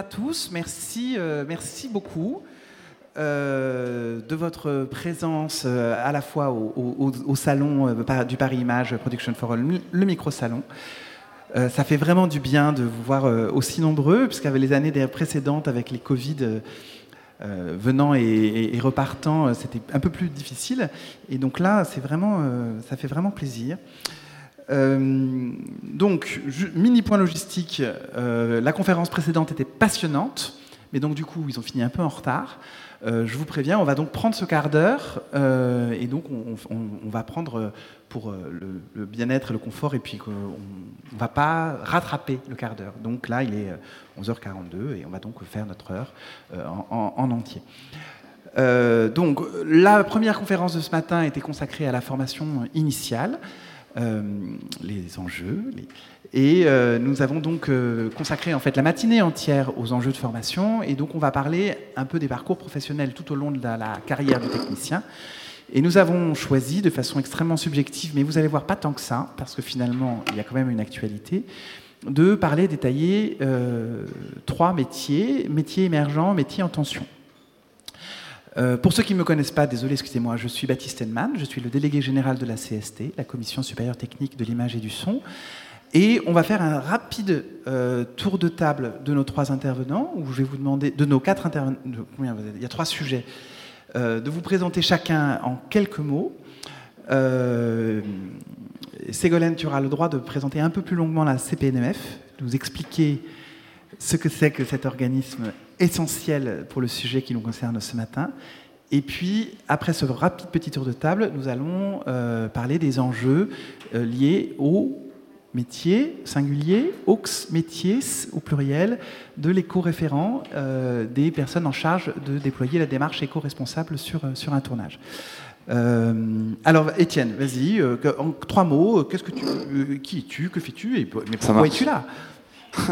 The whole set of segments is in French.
à tous, merci, euh, merci beaucoup euh, de votre présence euh, à la fois au, salon du Paris Image Production Forum, le micro-salon. Ça fait vraiment du bien de vous voir aussi nombreux, puisqu'avec les années précédentes, avec les Covid venant et, et- repartant, c'était un peu plus difficile. Et donc là, c'est vraiment, ça fait vraiment plaisir. Euh, donc, mini point logistique, euh, la conférence précédente était passionnante, mais donc du coup, ils ont fini un peu en retard. Euh, je vous préviens, on va donc prendre ce quart d'heure et donc on, va prendre pour le, bien-être et le confort et puis on ne va pas rattraper le quart d'heure. Donc là, il est euh, 11h42 et on va donc faire notre heure en, en- en entier. Donc, la première conférence de ce matin était consacrée à la formation initiale, les enjeux, et euh, nous avons donc euh, consacré en fait la matinée entière aux enjeux de formation, et donc on va parler un peu des parcours professionnels tout au long de la, la carrière du technicien. Et nous avons choisi de façon extrêmement subjective, mais vous allez voir pas tant que ça, parce que finalement il y a quand même une actualité, de parler, détailler euh, trois métiers, métiers émergents, métiers en tension. Euh, pour ceux qui ne me connaissent pas, désolé, excusez-moi, je suis Baptiste Henman, je suis le délégué général de la CST, la Commission supérieure technique de l'image et du son. Et on va faire un rapide euh, tour de table de nos trois intervenants, où je vais vous demander, de nos quatre intervenants, il y a trois sujets, euh, de vous présenter chacun en quelques mots. Ségolène, tu auras le droit de présenter un peu plus longuement la CPNMF, de vous expliquer ce que c'est que cet organisme essentiel pour le sujet qui nous concerne ce matin. Et puis, après ce rapide petit tour de table, nous allons euh, parler des enjeux euh, liés au métier singulier, aux métiers au pluriel, de l'éco-référent, euh, des personnes en charge de déployer la démarche éco-responsable sur, sur un tournage. Euh, alors, Étienne, vas-y, euh, en trois mots, qu'est-ce que tu, qui es-tu, que fais-tu, et mais pourquoi es-tu là?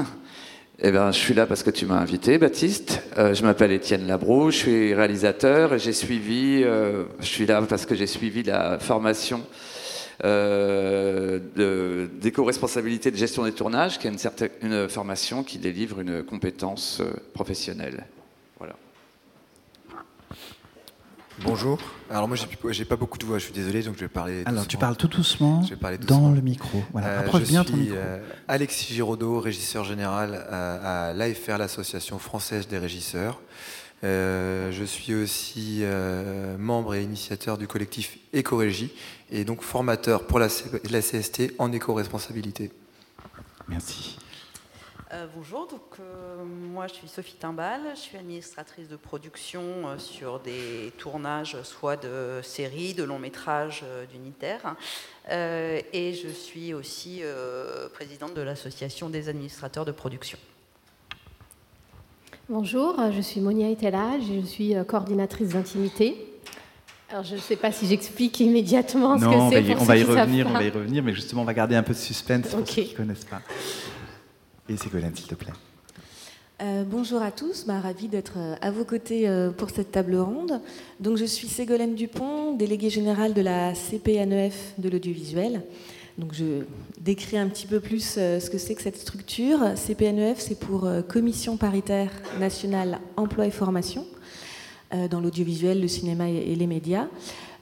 Eh ben, je suis là parce que tu m'as invité, Baptiste. Euh, je m'appelle Étienne Labroux, je suis réalisateur et j'ai suivi. euh, je suis là parce que j'ai suivi la formation euh, de- d'éco-responsabilité de gestion des tournages, qui est une, certaine, une formation qui délivre une compétence euh, professionnelle. Voilà. Bonjour. Alors moi j'ai j'ai pas beaucoup de voix, je suis désolé, donc je vais parler. Alors, tu doucement. parles tout doucement, Je vais parler dans doucement. le micro. Voilà, Euh, approche je bien suis ton micro. euh, Alexis Giraudot, régisseur général à, à l'AFR, l'Association française des régisseurs. Euh, je suis aussi euh, membre et initiateur du collectif Éco-Régie et donc formateur pour la CST en éco-responsabilité. Merci. Euh, bonjour, donc euh, moi je suis Sophie Timbal, je suis administratrice de production euh, sur des tournages soit de séries, de longs métrages, euh, d'unitaires, Euh, et je suis aussi euh, présidente de l'association des administrateurs de production. Bonjour, je suis Monia Etelage et je suis euh, coordinatrice d'intimité. Alors je ne sais pas si j'explique immédiatement ce Non, on que va c'est y, pour on ceux va y qui savent revenir, on va y revenir, mais justement, on va garder un peu de suspense pour ceux qui ne connaissent pas. Et Ségolène, s'il te plaît. Euh, bonjour à tous, bah, ravie d'être euh, à vos côtés euh, pour cette table ronde. Donc, je suis Ségolène Dupont, déléguée générale de la CPNEF de l'audiovisuel. Donc, je décris un petit peu plus ce que c'est que cette structure. CPNEF, c'est pour Commission paritaire nationale emploi et formation dans l'audiovisuel, le cinéma et les médias.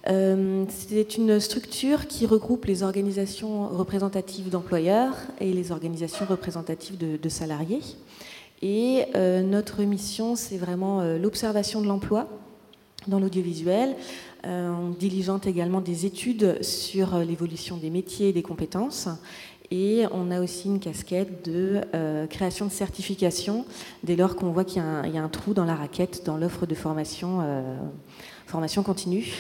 Euh, C'est une structure qui regroupe les organisations représentatives d'employeurs et les organisations représentatives de- salariés. Et euh, notre mission, c'est vraiment euh, l'observation de l'emploi dans l'audiovisuel. Euh, on diligente également des études sur l'évolution des métiers et des compétences. Et on a aussi une casquette de création de certification dès lors qu'on voit qu'il y, a un- trou dans la raquette, dans l'offre de formation continue.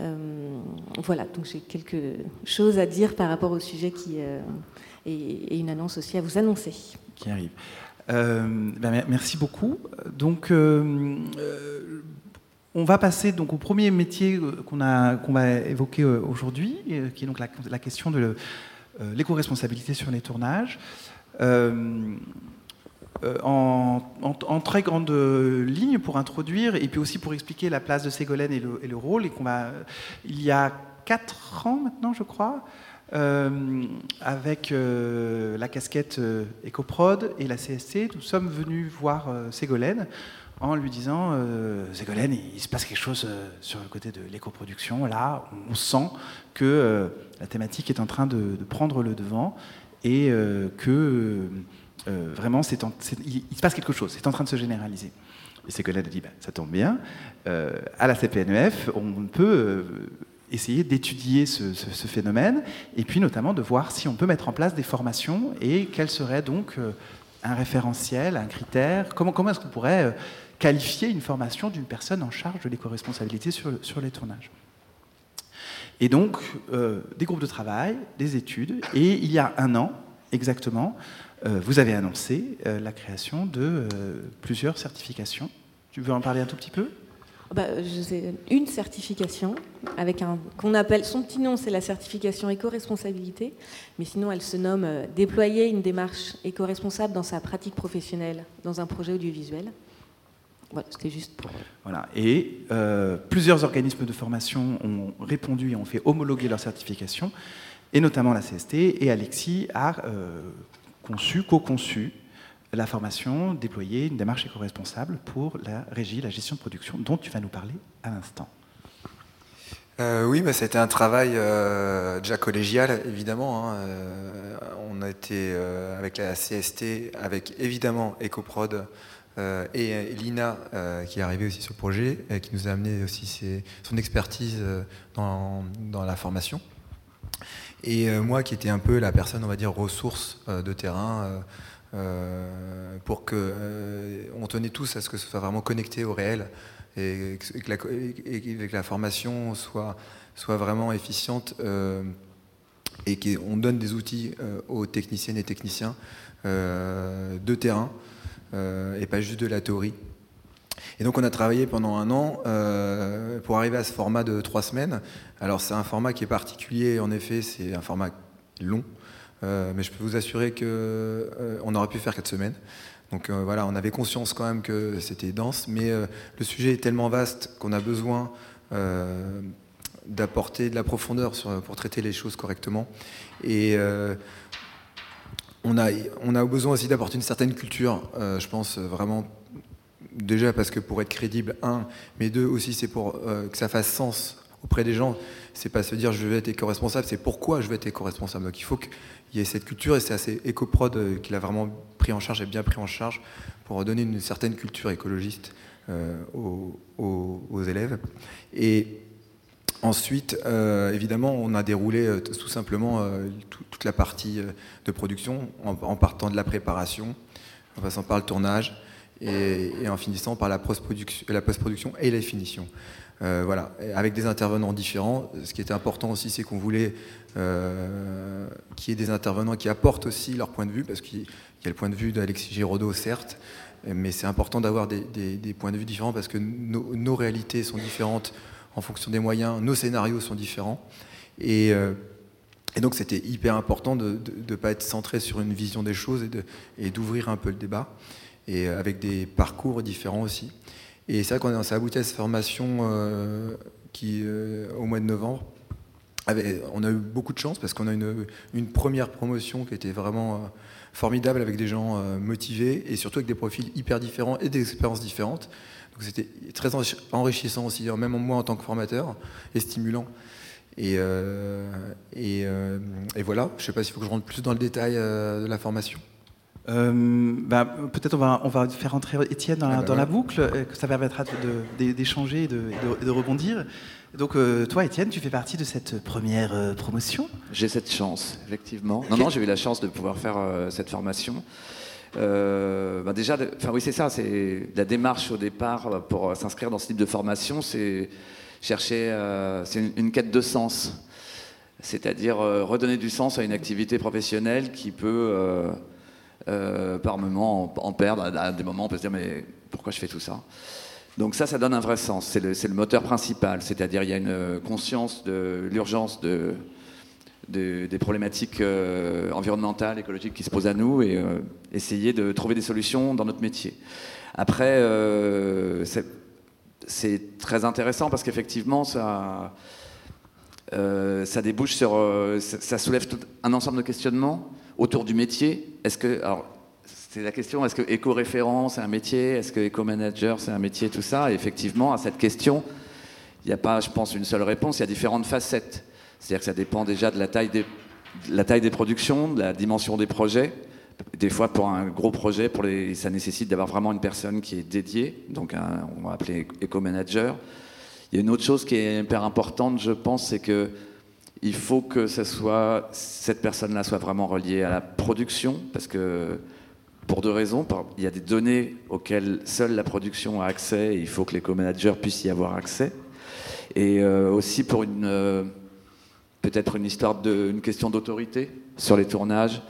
Euh, voilà, donc j'ai quelque chose à dire par rapport au sujet qui, euh, et, une annonce aussi à vous annoncer. qui arrive. Euh, ben, mer- merci beaucoup. Donc, on va passer donc au premier métier qu'on qu'on va évoquer aujourd'hui, qui est donc la, question de l'éco-responsabilité sur les tournages. En, en- très grande ligne pour introduire et puis aussi pour expliquer la place de Ségolène et le, rôle. Il y a quatre ans maintenant, je crois, avec la casquette EcoProd et la CSC, nous sommes venus voir Ségolène en lui disant Ségolène, il se passe quelque chose sur le côté de l'éco-production. Là, on sent que la thématique est en train de, prendre le devant et que vraiment, il, se passe quelque chose, c'est en train de se généraliser. Et Ségolène a dit, ça tombe bien, euh, à la CPNEF, on peut euh, essayer d'étudier ce, phénomène, et puis notamment de voir si on peut mettre en place des formations, et quel serait donc euh, un référentiel, un critère, comment, est-ce qu'on pourrait qualifier une formation d'une personne en charge de l'éco-responsabilité sur les tournages? Et donc, des groupes de travail, des études, et il y a un an exactement, vous avez annoncé la création de plusieurs certifications. Tu veux en parler un tout petit peu? Bah, une certification avec un qu'on appelle son petit nom c'est la certification éco-responsabilité. Mais sinon elle se nomme euh, déployer une démarche éco-responsable dans sa pratique professionnelle dans un projet audiovisuel. Voilà c'était juste pour euh, voilà. Et euh, plusieurs organismes de formation ont répondu et ont fait homologuer leur certification et notamment la CST et Alexis a conçu co-conçu la formation, déployer une démarche éco-responsable pour la régie, la gestion de production, dont tu vas nous parler à l'instant. Euh, oui, bah, c'était un travail euh, déjà collégial, évidemment. Hein. Euh, on a été avec la CST, avec évidemment EcoProd et Lina, qui est arrivée aussi sur le projet, et qui nous a amené aussi son expertise dans, la formation. Et moi, qui étais un peu la personne, on va dire, ressource de terrain euh, pour que euh, on tenait tous à ce que ce soit vraiment connecté au réel et que, la, formation soit, soit vraiment efficiente euh, et qu'on donne des outils aux techniciennes et techniciens de terrain et pas juste de la théorie. Et donc on a travaillé pendant un an pour arriver à ce format de trois semaines. Alors c'est un format qui est particulier, en effet, c'est un format long. Euh, mais je peux vous assurer qu'on euh, aurait pu faire quatre semaines. Donc euh, voilà, on avait conscience quand même que c'était dense, mais le sujet est tellement vaste qu'on a besoin d'apporter de la profondeur pour traiter les choses correctement. Et on, a, on a besoin aussi d'apporter une certaine culture, je pense vraiment déjà parce que pour être crédible, un, mais deux aussi c'est pour que ça fasse sens auprès des gens. C'est pas se dire je vais être éco-responsable, c'est pourquoi je vais être éco-responsable. Donc il faut qu'il y ait cette culture et c'est assez éco-prod euh, qu'il a vraiment pris en charge et bien pris en charge pour donner une certaine culture écologiste euh, aux, élèves. Et ensuite, euh, évidemment, on a déroulé tout simplement toute la partie de production en, partant de la préparation, en passant par le tournage et, en finissant par la post-production et la finition. Euh, voilà, avec des intervenants différents. Ce qui était important aussi, c'est qu'on voulait euh, qu'il y ait des intervenants qui apportent aussi leur point de vue, parce qu'il y a le point de vue d'Alexis Giraudot, certes, mais c'est important d'avoir des, points de vue différents parce que nos, réalités sont différentes en fonction des moyens, nos scénarios sont différents. Et, euh, donc c'était hyper important de ne pas être centré sur une vision des choses et d'ouvrir un peu le débat, et avec des parcours différents aussi. Et c'est vrai qu'on a abouti à cette formation euh, qui, euh, au mois de novembre. on a eu beaucoup de chance parce qu'on a une, une première promotion qui était vraiment euh, formidable avec des gens motivés et surtout avec des profils hyper différents et des expériences différentes. Donc c'était très enrichissant aussi, hein, même moi en tant que formateur, et stimulant. Et, et voilà, je ne sais pas s'il faut que je rentre plus dans le détail de la formation. Euh, bah, peut-être on va, on va faire entrer Étienne dans, la, ah bah boucle, euh, que ça permettra d'échanger et de, rebondir. Donc euh, toi, Étienne, tu fais partie de cette première promotion J'ai cette chance, effectivement. Non, non, j'ai eu la chance de pouvoir faire cette formation. Bah, déjà, enfin oui, c'est ça, c'est la démarche au départ pour s'inscrire dans ce type de formation, c'est chercher, c'est une, une, quête de sens, c'est-à-dire redonner du sens à une activité professionnelle qui peut euh, par moment en, perdre. À, des moments, on peut se dire, mais pourquoi je fais tout ça? Donc ça, ça donne un vrai sens. C'est le, moteur principal. C'est-à-dire, il y a une conscience de l'urgence de, des problématiques euh, environnementales, écologiques qui se posent à nous et euh, essayer de trouver des solutions dans notre métier. Après, c'est très intéressant parce qu'effectivement, ça ça débouche sur, ça, soulève tout un ensemble de questionnements autour du métier. Est-ce que, alors, c'est la question, est-ce que éco-référent c'est un métier Est-ce que éco-manager c'est un métier Tout ça, effectivement, à cette question, il n'y a pas, je pense, une seule réponse, il y a différentes facettes. C'est-à-dire que ça dépend déjà de la taille des, la taille des productions, de la dimension des projets. Des fois, pour un gros projet, pour les, ça nécessite d'avoir vraiment une personne qui est dédiée, donc on va appeler éco-manager. Il y a une autre chose qui est hyper importante, je pense, c'est que il faut que ça cette personne-là soit vraiment reliée à la production, parce que pour deux raisons. Il y a des données auxquelles seule la production a accès et il faut que les co-managers puissent y avoir accès. Et euh, aussi pour une euh, peut-être une histoire de question d'autorité sur les tournages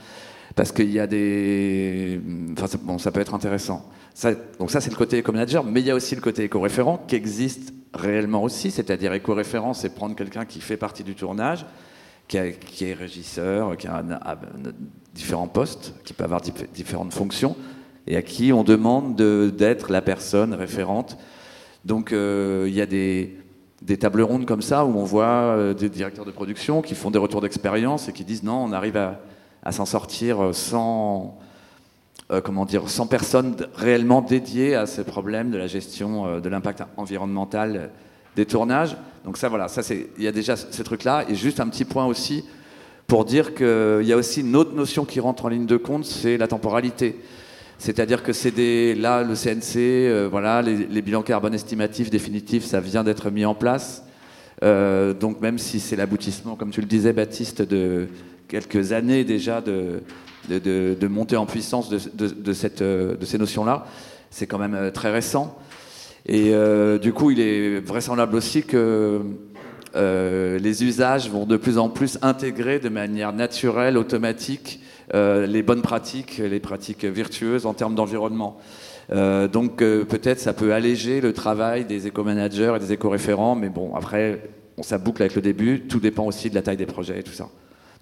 parce qu'il y a des enfin bon ça peut être intéressant ça, donc ça c'est le côté éco-manager mais il y a aussi le côté éco-référent qui existe réellement aussi c'est-à-dire éco-référent c'est prendre quelqu'un qui fait partie du tournage qui, est régisseur qui a différents postes, qui peuvent avoir différentes fonctions, et à qui on demande d'être la personne référente. Donc euh, il y a des, tables rondes comme ça où on voit euh, des directeurs de production qui font des retours d'expérience et qui disent non, on arrive à, à s'en sortir sans, euh, comment dire, sans personne réellement dédiée à ces problèmes de la gestion de l'impact environnemental des tournages. Donc ça, voilà, ça il y a déjà ces trucs-là. Et juste un petit point aussi, pour dire qu'il y a aussi une autre notion qui rentre en ligne de compte, c'est la temporalité. C'est-à-dire que c'est des, là, le CNC, euh, voilà, les, bilans carbone estimatifs définitifs, ça vient d'être mis en place. Euh, donc même si c'est l'aboutissement, comme tu le disais, Baptiste, de quelques années déjà de, de, de, montée en puissance de, cette, de ces notions-là, c'est quand même euh, très récent. Et du coup, il est vraisemblable aussi que euh, les usages vont de plus en plus intégrer de manière naturelle, automatique, euh, les bonnes pratiques, les pratiques vertueuses en termes d'environnement. Euh, donc peut-être ça peut alléger le travail des éco-managers et des éco-référents, mais bon, après, on, ça boucle avec le début, tout dépend aussi de la taille des projets et tout ça.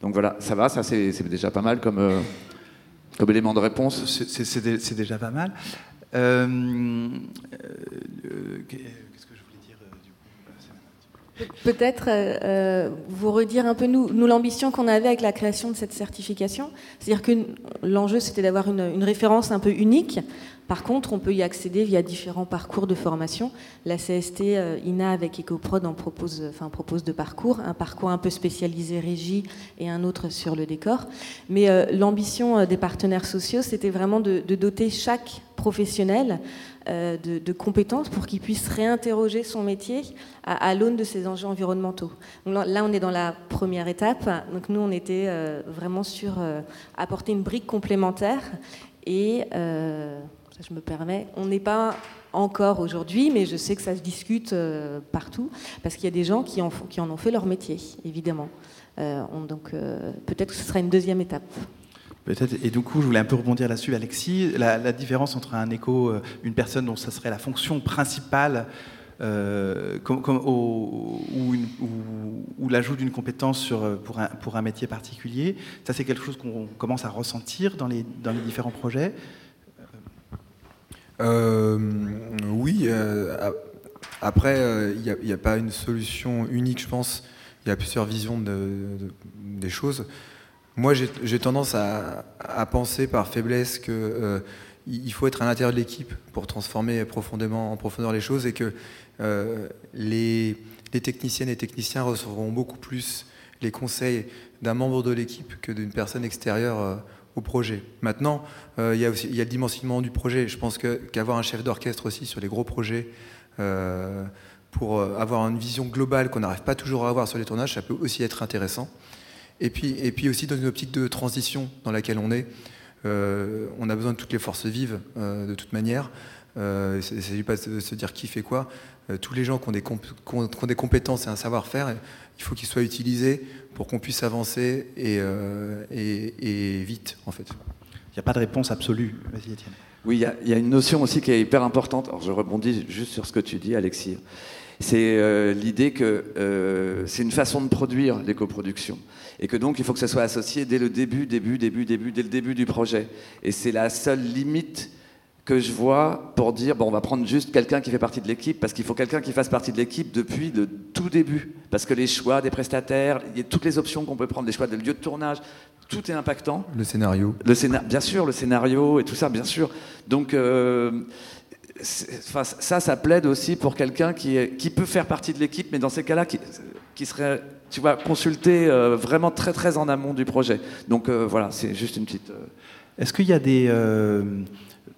Donc voilà, ça va, ça c'est déjà pas mal comme, comme élément de réponse. C'est déjà pas mal. Peut-être euh, euh, vous redire un peu nous, nous l'ambition qu'on avait avec la création de cette certification. C'est-à-dire que l'enjeu c'était d'avoir une, une, référence un peu unique. Par contre, on peut y accéder via différents parcours de formation. La CST euh, INA avec EcoProd en propose, enfin, propose deux parcours, un parcours un peu spécialisé régie et un autre sur le décor. Mais l'ambition des partenaires sociaux, c'était vraiment de, doter chaque professionnel euh, de, compétences pour qu'il puisse réinterroger son métier à, l'aune de ces enjeux environnementaux. là, on est dans la première étape. Donc nous, on était euh, vraiment sur euh, apporter une brique complémentaire. Et je me permets, on n'est pas encore aujourd'hui, mais je sais que ça se discute partout, parce qu'il y a des gens qui en, ont fait leur métier, évidemment. donc peut-être que ce sera une deuxième étape. Peut-être. Et du coup, je voulais un peu rebondir là-dessus, Alexis. La, différence entre un écho, euh, une personne dont ça serait la fonction principale, euh, ou, l'ajout d'une compétence euh, pour, un, métier particulier, ça c'est quelque chose qu'on commence à ressentir dans les différents projets Oui. après, il n'y a, pas une solution unique, je pense. Il y a plusieurs visions des choses. Moi, j'ai tendance à, penser par faiblesse qu'il euh, faut être à l'intérieur de l'équipe pour transformer profondément en profondeur les choses et que euh, les, techniciennes et techniciens recevront beaucoup plus les conseils d'un membre de l'équipe que d'une personne extérieure euh, au projet. Maintenant, il y a aussi il y a le dimensionnement du projet. Je pense qu'avoir un chef d'orchestre aussi sur les gros projets pour avoir une vision globale qu'on n'arrive pas toujours à avoir sur les tournages, ça peut aussi être intéressant. Et puis, et puis aussi dans une optique de transition dans laquelle on est. Euh, on a besoin de toutes les forces vives euh, de toute manière. Euh, il ne s'agit pas de se dire qui fait quoi. tous les gens qui ont, des des compétences et un savoir-faire, il faut qu'ils soient utilisés pour qu'on puisse avancer et, et, vite en fait. Il n'y a pas de réponse absolue. Vas-y Étienne. Oui, il y, y, a une notion aussi qui est hyper importante. Alors je rebondis juste sur ce que tu dis, Alexis. C'est l'idée que c'est une façon de produire l'éco-production et que donc il faut que ça soit associé dès le début, début, début, début, dès le début du projet. Et c'est la seule limite que je vois pour dire bon, on va prendre juste quelqu'un qui fait partie de l'équipe, parce qu'il faut quelqu'un qui fasse partie de l'équipe depuis le tout début, parce que les choix des prestataires, toutes les options qu'on peut prendre, les choix de lieu de tournage, tout est impactant. Le scénario. Le scénar bien sûr, le scénario et tout ça, bien sûr. Donc, euh, ça, ça plaide aussi pour quelqu'un qui, qui peut faire partie de l'équipe, mais dans ces cas-là, qui, qui serait, tu vois, consulté euh, vraiment très très en amont du projet. Donc euh, voilà, c'est juste une petite. Est-ce qu'il y a des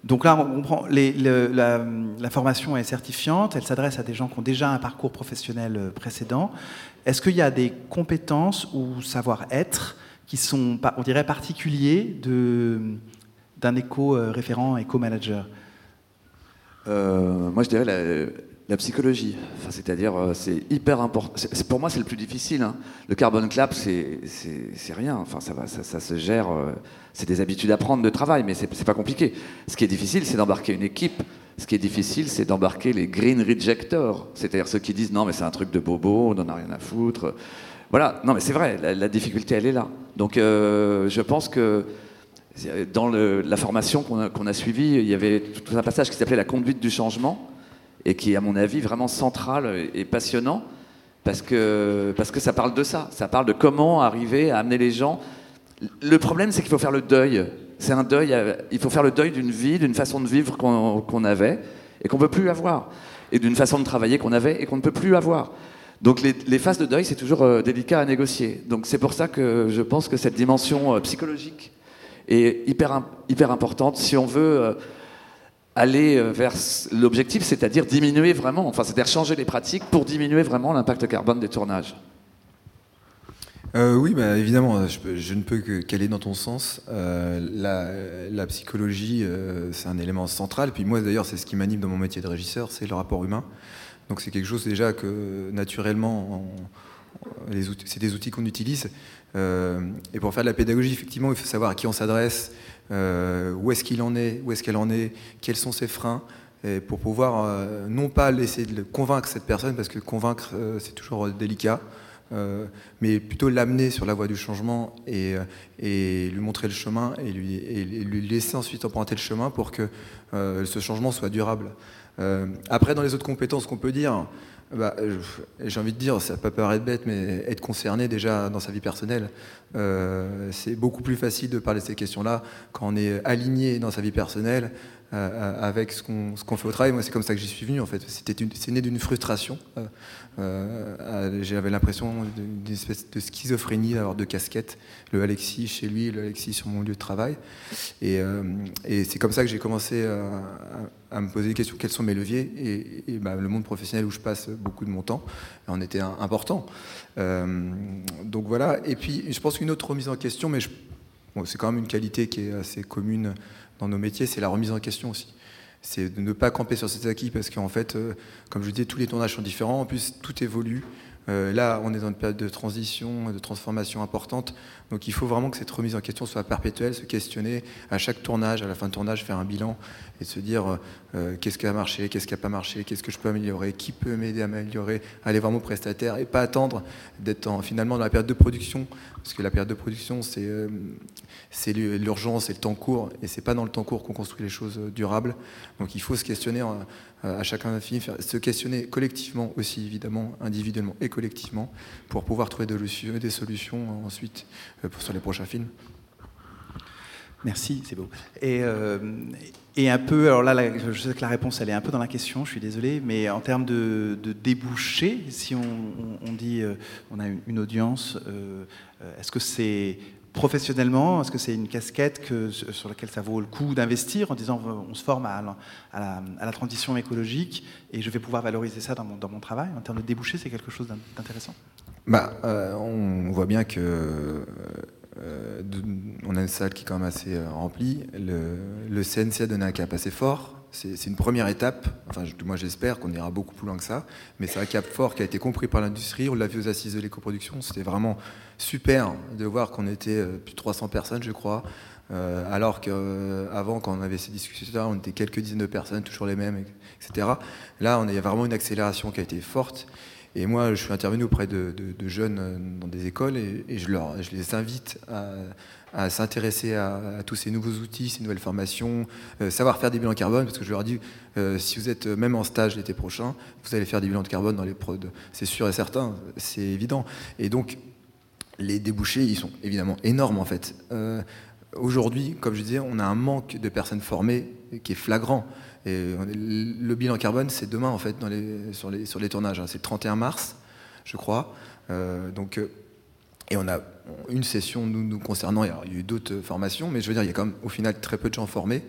donc là, on prend la, formation est certifiante, elle s'adresse à des gens qui ont déjà un parcours professionnel précédent. Est-ce qu'il y a des compétences ou savoir-être qui sont, on dirait, particuliers d'un éco-référent, éco-manager? Euh, Moi, je dirais la, psychologie. Enfin, C'est-à-dire, euh, c'est hyper important. Pour moi, c'est le plus difficile. Hein. Le carbon clap, c'est rien. Enfin, ça, va, ça, se gère. Euh, c'est des habitudes à prendre de travail, mais c'est pas compliqué. Ce qui est difficile, c'est d'embarquer une équipe. Ce qui est difficile, c'est d'embarquer les green rejectors, c'est-à-dire ceux qui disent non, mais c'est un truc de bobo, on n'en a rien à foutre. Voilà, non mais c'est vrai, la, difficulté elle est là. Donc euh, je pense que dans la formation qu'on a, suivie, il y avait tout un passage qui s'appelait la conduite du changement et qui est à mon avis vraiment central et passionnant parce que, parce que ça parle de ça, ça parle de comment arriver à amener les gens. Le problème c'est qu'il faut faire le deuil. C'est un deuil, il faut faire le deuil d'une vie, d'une façon de vivre qu'on avait et qu'on ne peut plus avoir, et d'une façon de travailler qu'on avait et qu'on ne peut plus avoir. Donc les, phases de deuil, c'est toujours euh, délicat à négocier. Donc c'est pour ça que je pense que cette dimension euh, psychologique est hyper, hyper importante si on veut euh, aller vers l'objectif, c'est-à-dire diminuer vraiment, enfin c'est-à-dire changer les pratiques pour diminuer vraiment l'impact carbone des tournages. oui, bah, évidemment, je, ne peux qu'aller dans ton sens. la, psychologie, c'est un élément central. Puis moi, d'ailleurs, c'est ce qui m'anime dans mon métier de régisseur, c'est le rapport humain. Donc c'est quelque chose déjà que naturellement, c'est des outils qu'on utilise. Euh, et pour faire de la pédagogie, effectivement, il faut savoir à qui on s'adresse, euh, où est-ce qu'il en est, où est-ce qu'elle en est, quels sont ses freins, pour pouvoir euh, non pas laisser de convaincre cette personne, parce que convaincre c'est toujours délicat, mais plutôt l'amener sur la voie du changement et, lui montrer le chemin et lui, laisser ensuite emprunter le chemin pour que ce changement soit durable. Euh, après, dans les autres compétences qu'on peut dire, bah, j'ai envie de dire, ça peut paraître bête, mais être concerné déjà dans sa vie personnelle, euh, c'est beaucoup plus facile de parler de ces questions-là quand on est aligné dans sa vie personnelle euh, avec ce qu'on fait au travail. Moi, c'est comme ça que j'y suis venu, en fait. C'est né d'une frustration. J'avais l'impression d'une espèce de schizophrénie d'avoir deux casquettes, le Alexis chez lui le Alexis sur mon lieu de travail. Et, c'est comme ça que j'ai commencé à me poser des questions, quels sont mes leviers Et, bah, le monde professionnel où je passe beaucoup de mon temps en était important. Euh, donc voilà. Et puis, je pense qu'une autre remise en question, mais c'est quand même une qualité qui est assez commune dans nos métiers, c'est la remise en question aussi. C'est de ne pas camper sur ses acquis parce qu'en fait, euh, comme je disais, tous les tournages sont différents. En plus, tout évolue. Euh, là, on est dans une période de transition, de transformation importante. Donc il faut vraiment que cette remise en question soit perpétuelle, se questionner à chaque tournage, à la fin de tournage, faire un bilan et se dire euh, euh, qu'est-ce qui a marché, qu'est-ce qui n'a pas marché, qu'est-ce que je peux améliorer, qui peut m'aider à améliorer, aller vraiment au prestataire et pas attendre d'être finalement dans la période de production. Parce que la période de production, c'est l'urgence et le temps court. Et c'est pas dans le temps court qu'on construit les choses durables. Donc il faut se questionner euh, à chacun se questionner collectivement aussi, évidemment, individuellement et collectivement, pour pouvoir trouver des solutions ensuite euh, sur les prochains films. Merci, c'est beau. Et, euh, un peu, alors là, je sais que la réponse, elle est un peu dans la question, je suis désolé, mais en termes de, de débouchés, si on, on, dit, on a une, audience, est-ce que c'est professionnellement Est-ce que c'est une casquette que, sur laquelle ça vaut le coup d'investir en disant on se forme à, la, transition écologique et je vais pouvoir valoriser ça dans mon, travail? En termes de débouchés, c'est quelque chose d'intéressant? Bah, euh, On voit bien que euh, on a une salle qui est quand même assez euh, remplie. Le, le CNC a donné un cap assez fort c'est une première étape. Enfin, moi, j'espère qu'on ira beaucoup plus loin que ça. Mais c'est un cap fort qui a été compris par l'industrie. On l'a vu aux assises de l'éco-production. C'était vraiment super de voir qu'on était euh, plus de 300 personnes, je crois. Euh, alors qu'avant, quand on avait ces discussions-là, on était quelques dizaines de personnes, toujours les mêmes, etc. Là, on a, il y a vraiment une accélération qui a été forte. Et moi, je suis intervenu auprès de, jeunes dans des écoles et, je les invite à, s'intéresser à, tous ces nouveaux outils, ces nouvelles formations, savoir faire des bilans carbone, parce que je leur dis, si vous êtes même en stage l'été prochain, vous allez faire des bilans de carbone dans les prods. C'est sûr et certain, c'est évident. Et donc, les débouchés, ils sont évidemment énormes en fait. Aujourd'hui, comme je disais, on a un manque de personnes formées qui est flagrant. Et le bilan carbone, c'est demain, en fait, sur, les, sur les tournages. Hein. C'est le 31 mars, je crois. Euh, donc, euh, et on a une session nous, concernant. il y a eu d'autres formations, mais je veux dire, il y a quand même, au final, très peu de gens formés.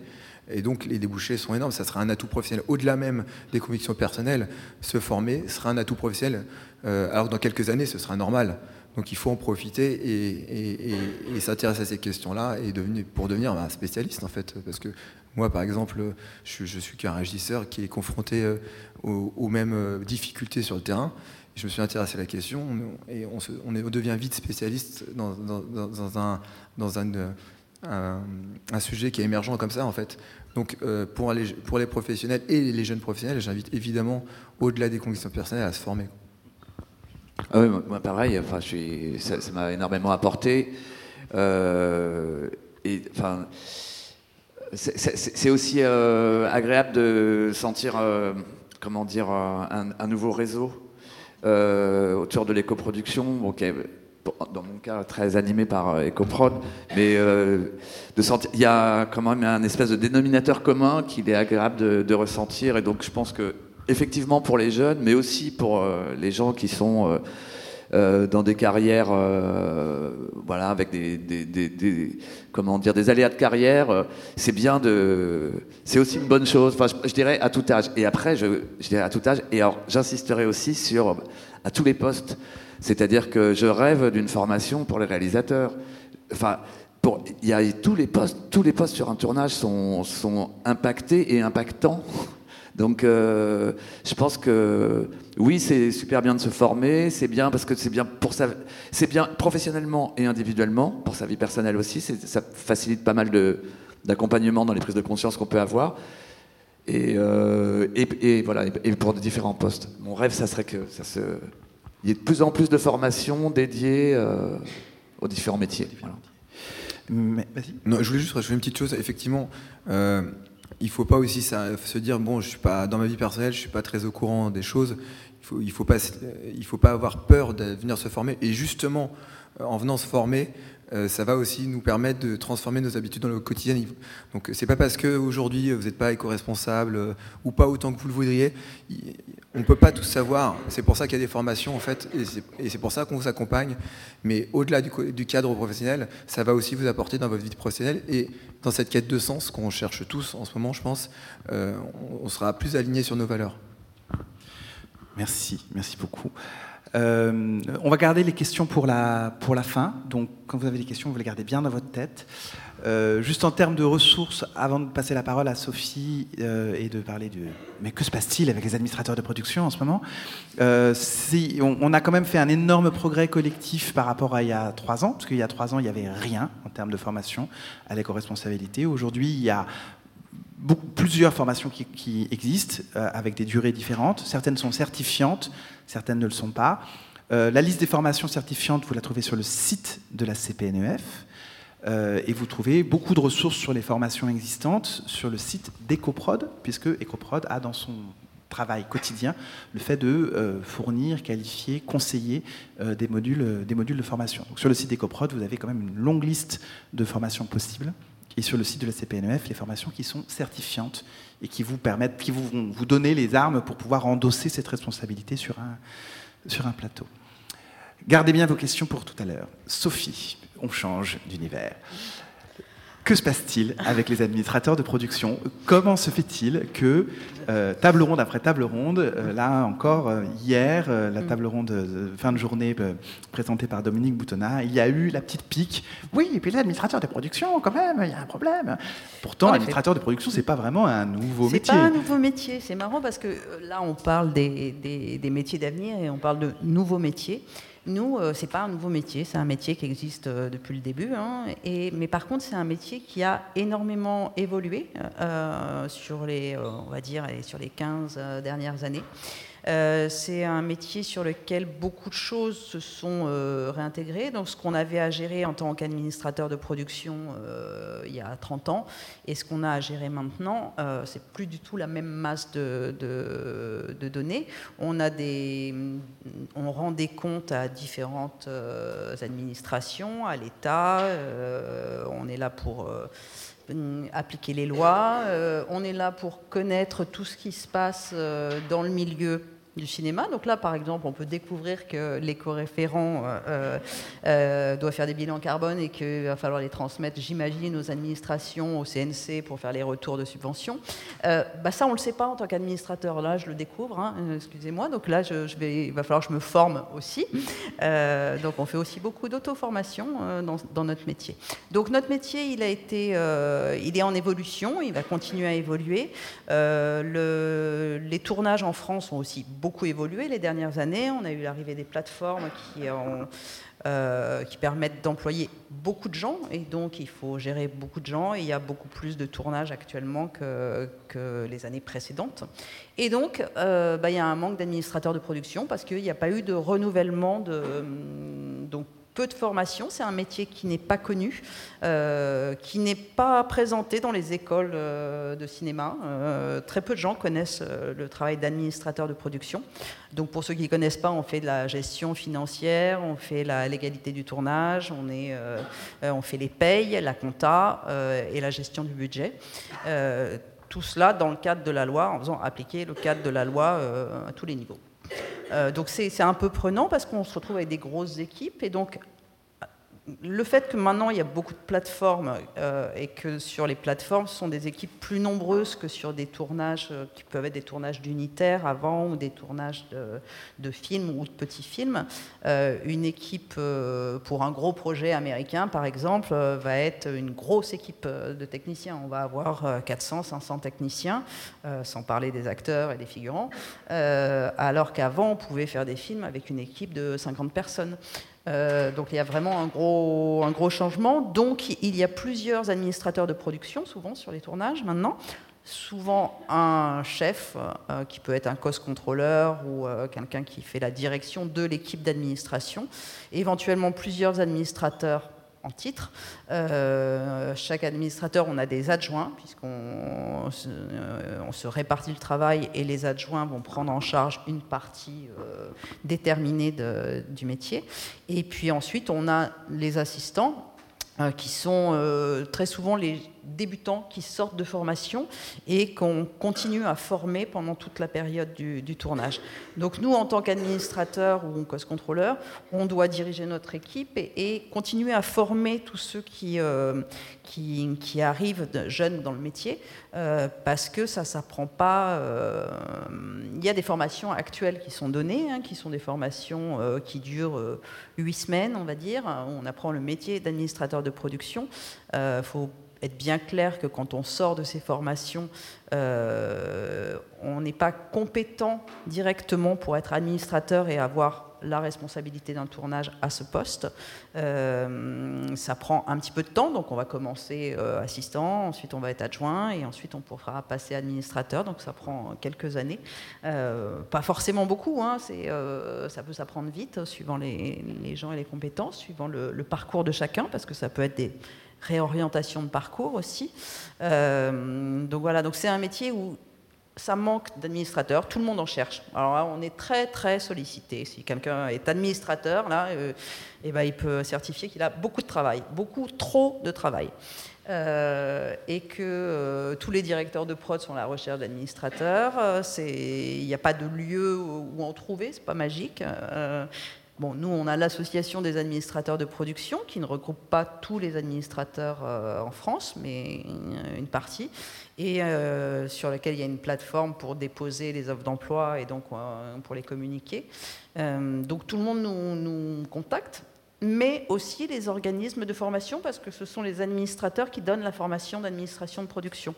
Et donc, les débouchés sont énormes. Ça sera un atout professionnel. Au-delà même des convictions personnelles, se former sera un atout professionnel. Euh, alors dans quelques années, ce sera normal. Donc il faut en profiter et, s'intéresser à ces questions-là et pour devenir un spécialiste en fait. Parce que moi par exemple, je, je suis qu'un régisseur qui est confronté euh, aux, mêmes euh, difficultés sur le terrain. Je me suis intéressé à la question et on, on, devient vite spécialiste dans, un, dans un, sujet qui est émergent comme ça en fait. Donc pour, pour les professionnels et les jeunes professionnels, j'invite évidemment au-delà des conditions personnelles à se former. Ah oui, moi pareil, enfin, ça m'a énormément apporté. Euh, enfin, c'est aussi euh, agréable de sentir, euh, comment dire, un, nouveau réseau autour de l'éco-production, dans mon cas très animé par EcoProd, mais sentir, il y a quand même un espèce de dénominateur commun qu'il est agréable de, ressentir, et donc je pense que effectivement pour les jeunes, mais aussi pour euh, les gens qui sont euh, euh, dans des carrières, voilà, avec des, comment dire, des aléas de carrière. c'est bien de, c'est aussi une bonne chose. Enfin, je, dirais à tout âge. Et après, je, dirais à tout âge. Et alors, j'insisterai aussi sur à tous les postes. C'est-à-dire que je rêve d'une formation pour les réalisateurs. Enfin, il y a tous les postes, tous les postes sur un tournage sont impactés et impactants. Donc, euh, je pense que oui, c'est super bien de se former, c'est bien parce que c'est bien pour sa, c'est bien professionnellement et individuellement, pour sa vie personnelle aussi. Ça facilite pas mal de, d'accompagnement dans les prises de conscience qu'on peut avoir. Et, euh, et, voilà, et pour différents postes. Mon rêve, ça serait que ça se, il y ait de plus en plus de formations dédiées euh, aux différents métiers. Mais, non, je voulais juste rajouter une petite chose. Effectivement, il faut pas aussi se dire bon, je suis pas dans ma vie personnelle, je suis pas très au courant des choses. Il faut, il faut pas, il faut pas avoir peur de venir se former. Et justement, en venant se former, euh, ça va aussi nous permettre de transformer nos habitudes dans le quotidien. Donc c'est pas parce qu'aujourd'hui vous n'êtes pas éco-responsable euh, ou pas autant que vous le voudriez, on ne peut pas tout savoir. C'est pour ça qu'il y a des formations en fait, et c'est pour ça qu'on vous accompagne. Mais au-delà du, cadre professionnel, ça va aussi vous apporter dans votre vie professionnelle et dans cette quête de sens qu'on cherche tous en ce moment, je pense, euh, on sera plus aligné sur nos valeurs. Merci, merci beaucoup. Euh, on va garder les questions pour la, pour la fin. Donc, quand vous avez des questions, vous les gardez bien dans votre tête. Euh, juste en termes de ressources, avant de passer la parole à Sophie euh, et de parler de mais que se passe-t-il avec les administrateurs de production en ce moment si, on, a quand même fait un énorme progrès collectif par rapport à il y a trois ans, parce qu'il y a trois ans, il n'y avait rien en termes de formation à l'éco-responsabilité. Aujourd'hui, il y a plusieurs formations qui, existent euh, avec des durées différentes. Certaines sont certifiantes, certaines ne le sont pas. Euh, la liste des formations certifiantes, vous la trouvez sur le site de la CPNEF. Euh, et vous trouvez beaucoup de ressources sur les formations existantes sur le site d'EcoProd, puisque EcoProd a dans son travail quotidien le fait de fournir, qualifier, conseiller des, modules, des modules de formation. Sur le site d'EcoProd, vous avez quand même une longue liste de formations possibles et sur le site de la CPNEF les formations qui sont certifiantes et qui vous permettent, qui vous vont vous donner les armes pour pouvoir endosser cette responsabilité sur un plateau. Gardez bien vos questions pour tout à l'heure. Sophie, on change d'univers. Que se passe-t-il avec les administrateurs de production? Comment se fait-il que euh, table ronde après table ronde, euh, là encore euh, hier, la table ronde de fin de journée présentée par Dominique Boutonnat, il y a eu la petite pique. Oui, et puis l'administrateur de production, quand même, il y a un problème. Pourtant, l'administrateur de production, c'est pas vraiment un nouveau métier. C'est pas un nouveau métier. C'est marrant parce que là, on parle des, des, des métiers d'avenir et on parle de nouveaux métiers. Nous, euh, c'est pas un nouveau métier, c'est un métier qui existe euh, depuis le début. Hein, et, mais par contre, c'est un métier qui a énormément évolué euh, sur les, on sur les 15 dernières années. C'est un métier sur lequel beaucoup de choses se sont réintégrées. Donc ce qu'on avait à gérer en tant qu'administrateur de production il y a 30 ans et ce qu'on a à gérer maintenant, c'est plus du tout la même masse de, données. On, rend des comptes à différentes administrations, à l'État. on est là pour appliquer les lois. Euh, on est là pour connaître tout ce qui se passe euh, dans le milieu du cinéma. Donc là, par exemple, on peut découvrir que l'éco-référent euh, euh, euh, doit faire des bilans carbone et qu'il va falloir les transmettre, j'imagine, aux administrations, au CNC pour faire les retours de subventions. bah ça, on ne le sait pas en tant qu'administrateur. Là, je le découvre, hein, excusez-moi. Donc là, je, vais, il va falloir que je me forme aussi. donc on fait aussi beaucoup d'auto-formation dans, notre métier. Donc notre métier, il, a été, il est en évolution, il va continuer à évoluer. Le, les tournages en France ont aussi évolué les dernières années. On a eu l'arrivée des plateformes qui, euh, qui permettent d'employer beaucoup de gens et donc il faut gérer beaucoup de gens et il y a beaucoup plus de tournages actuellement que, les années précédentes. Et donc euh, bah, il y a un manque d'administrateurs de production parce qu'il n'y a pas eu de renouvellement de... Donc, peu de formation. C'est un métier qui n'est pas connu, euh, qui n'est pas présenté dans les écoles euh, de cinéma. Euh, très peu de gens connaissent le travail d'administrateur de production. Donc pour ceux qui ne connaissent pas, on fait de la gestion financière, on fait la légalité du tournage, on, est, on fait les payes, la compta et la gestion du budget tout cela dans le cadre de la loi, en faisant appliquer le cadre de la loi à tous les niveaux. Euh, donc c'est un peu prenant parce qu'on se retrouve avec des grosses équipes et donc le fait que maintenant il y a beaucoup de plateformes euh, et que sur les plateformes ce sont des équipes plus nombreuses que sur des tournages euh, qui peuvent être des tournages d'unitaires avant ou des tournages de, films ou de petits films, euh, une équipe pour un gros projet américain par exemple va être une grosse équipe de techniciens. On va avoir 400, 500 techniciens, sans parler des acteurs et des figurants, alors qu'avant on pouvait faire des films avec une équipe de 50 personnes. Euh, donc il y a vraiment un gros, un gros changement. Donc il y a plusieurs administrateurs de production, souvent sur les tournages maintenant. Souvent un chef, euh, qui peut être un cost controller ou euh, quelqu'un qui fait la direction de l'équipe d'administration. Éventuellement plusieurs administrateurs en titre. Euh, chaque administrateur, on a des adjoints, puisqu'on euh, se répartit le travail et les adjoints vont prendre en charge une partie euh, déterminée du métier. Et puis ensuite, on a les assistants, qui sont très souvent les débutants qui sortent de formation et qu'on continue à former pendant toute la période du, tournage. Donc nous, en tant qu'administrateurs ou cost contrôleurs, on doit diriger notre équipe et, continuer à former tous ceux qui, euh, qui, arrivent jeunes dans le métier, euh, parce que ça ne s'apprend pas. Euh, il y a des formations actuelles qui sont données, hein, qui sont des formations qui durent huit semaines, on va dire. On apprend le métier d'administrateur de production. Il faut être bien clair que quand on sort de ces formations, euh, on n'est pas compétent directement pour être administrateur et avoir la responsabilité d'un tournage à ce poste. Euh, ça prend un petit peu de temps, donc on va commencer euh, assistant, ensuite on va être adjoint et ensuite on pourra passer administrateur, donc ça prend quelques années. pas forcément beaucoup, hein, ça peut s'apprendre vite suivant les, gens et les compétences, suivant le parcours de chacun, parce que ça peut être des réorientation de parcours aussi. Euh, donc voilà, donc c'est un métier où ça manque d'administrateurs, tout le monde en cherche. Alors là, on est très très sollicité. Si quelqu'un est administrateur, là, euh, eh ben, il peut certifier qu'il a beaucoup de travail, beaucoup trop de travail. Euh, et que tous les directeurs de prod sont à la recherche d'administrateurs. Il n'y a pas de lieu où en trouver, c'est pas magique. Bon, nous, on a l'association des administrateurs de production qui ne regroupe pas tous les administrateurs euh, en France, mais une, partie, et euh, sur laquelle il y a une plateforme pour déposer les offres d'emploi et donc euh, pour les communiquer. donc tout le monde nous, nous contacte mais aussi les organismes de formation, parce que ce sont les administrateurs qui donnent la formation d'administration de production.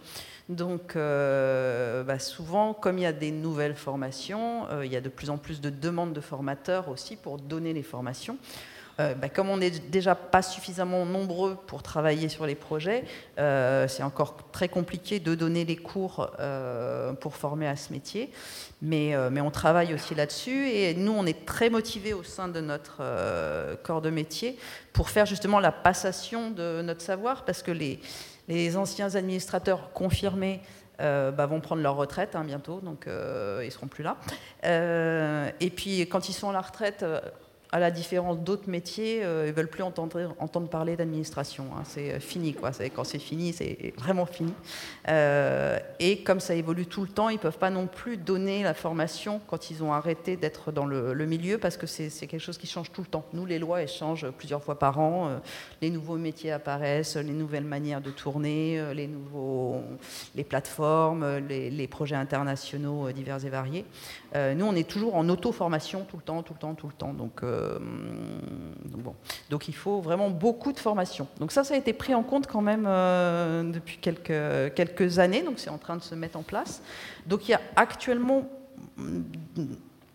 Donc euh, bah, souvent, comme il y a des nouvelles formations, euh, il y a de plus en plus de demandes de formateurs aussi pour donner les formations. Euh, bah, comme on n'est déjà pas suffisamment nombreux pour travailler sur les projets, euh, c'est encore très compliqué de donner les cours euh, pour former à ce métier. Mais, on travaille aussi là-dessus et nous, on est très motivés au sein de notre corps de métier pour faire justement la passation de notre savoir parce que les, anciens administrateurs confirmés bah, vont prendre leur retraite hein, bientôt, donc ils ils seront plus là. et puis quand ils sont à la retraite, à la différence d'autres métiers, euh, ils ne veulent plus entendre, entendre parler d'administration. Hein. C'est euh, fini, quoi. Quand c'est fini, c'est vraiment fini. Euh, et comme ça évolue tout le temps, ils ne peuvent pas non plus donner la formation quand ils ont arrêté d'être dans le, milieu, parce que c'est quelque chose qui change tout le temps. Nous, les lois, elles changent plusieurs fois par an. les nouveaux métiers apparaissent, les nouvelles manières de tourner, les, nouveaux, les plateformes, les projets internationaux divers et variés. Nous, on est toujours en auto-formation tout le temps, tout le temps, tout le temps. Donc, euh, donc, il faut vraiment beaucoup de formation. Donc ça, ça a été pris en compte quand même euh, depuis quelques années, donc c'est en train de se mettre en place. Donc il y a actuellement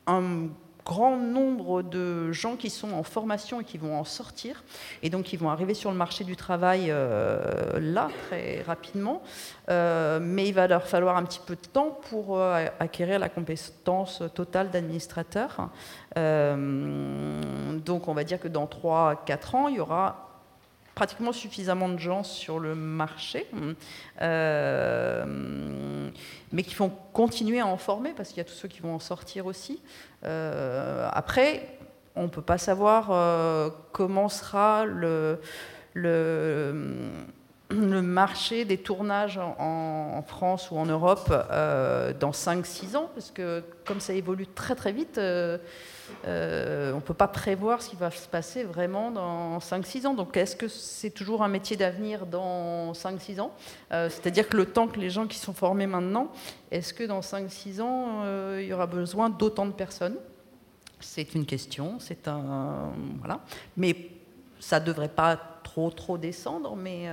un grand nombre de gens qui sont en formation et qui vont en sortir, et donc qui vont arriver sur le marché du travail euh, là très rapidement, euh, mais il va leur falloir un petit peu de temps pour euh, acquérir la compétence totale d'administrateur. donc on va dire que dans 3-4 ans, il y aura pratiquement suffisamment de gens sur le marché, euh, mais qui vont continuer à en former parce qu'il y a tous ceux qui vont en sortir aussi. Euh, après, on ne peut pas savoir euh, comment sera le, le, le, marché des tournages en, France ou en Europe dans 5-6 ans, parce que comme ça évolue très très vite, euh, on ne peut pas prévoir ce qui va se passer vraiment dans 5-6 ans. Donc est-ce que c'est toujours un métier d'avenir dans 5-6 ans? Euh, C'est-à-dire que le temps que les gens qui sont formés maintenant, est-ce que dans 5-6 ans, euh, il y aura besoin d'autant de personnes? C'est une question, c'est un... Voilà. Mais ça ne devrait pas trop, trop descendre, mais...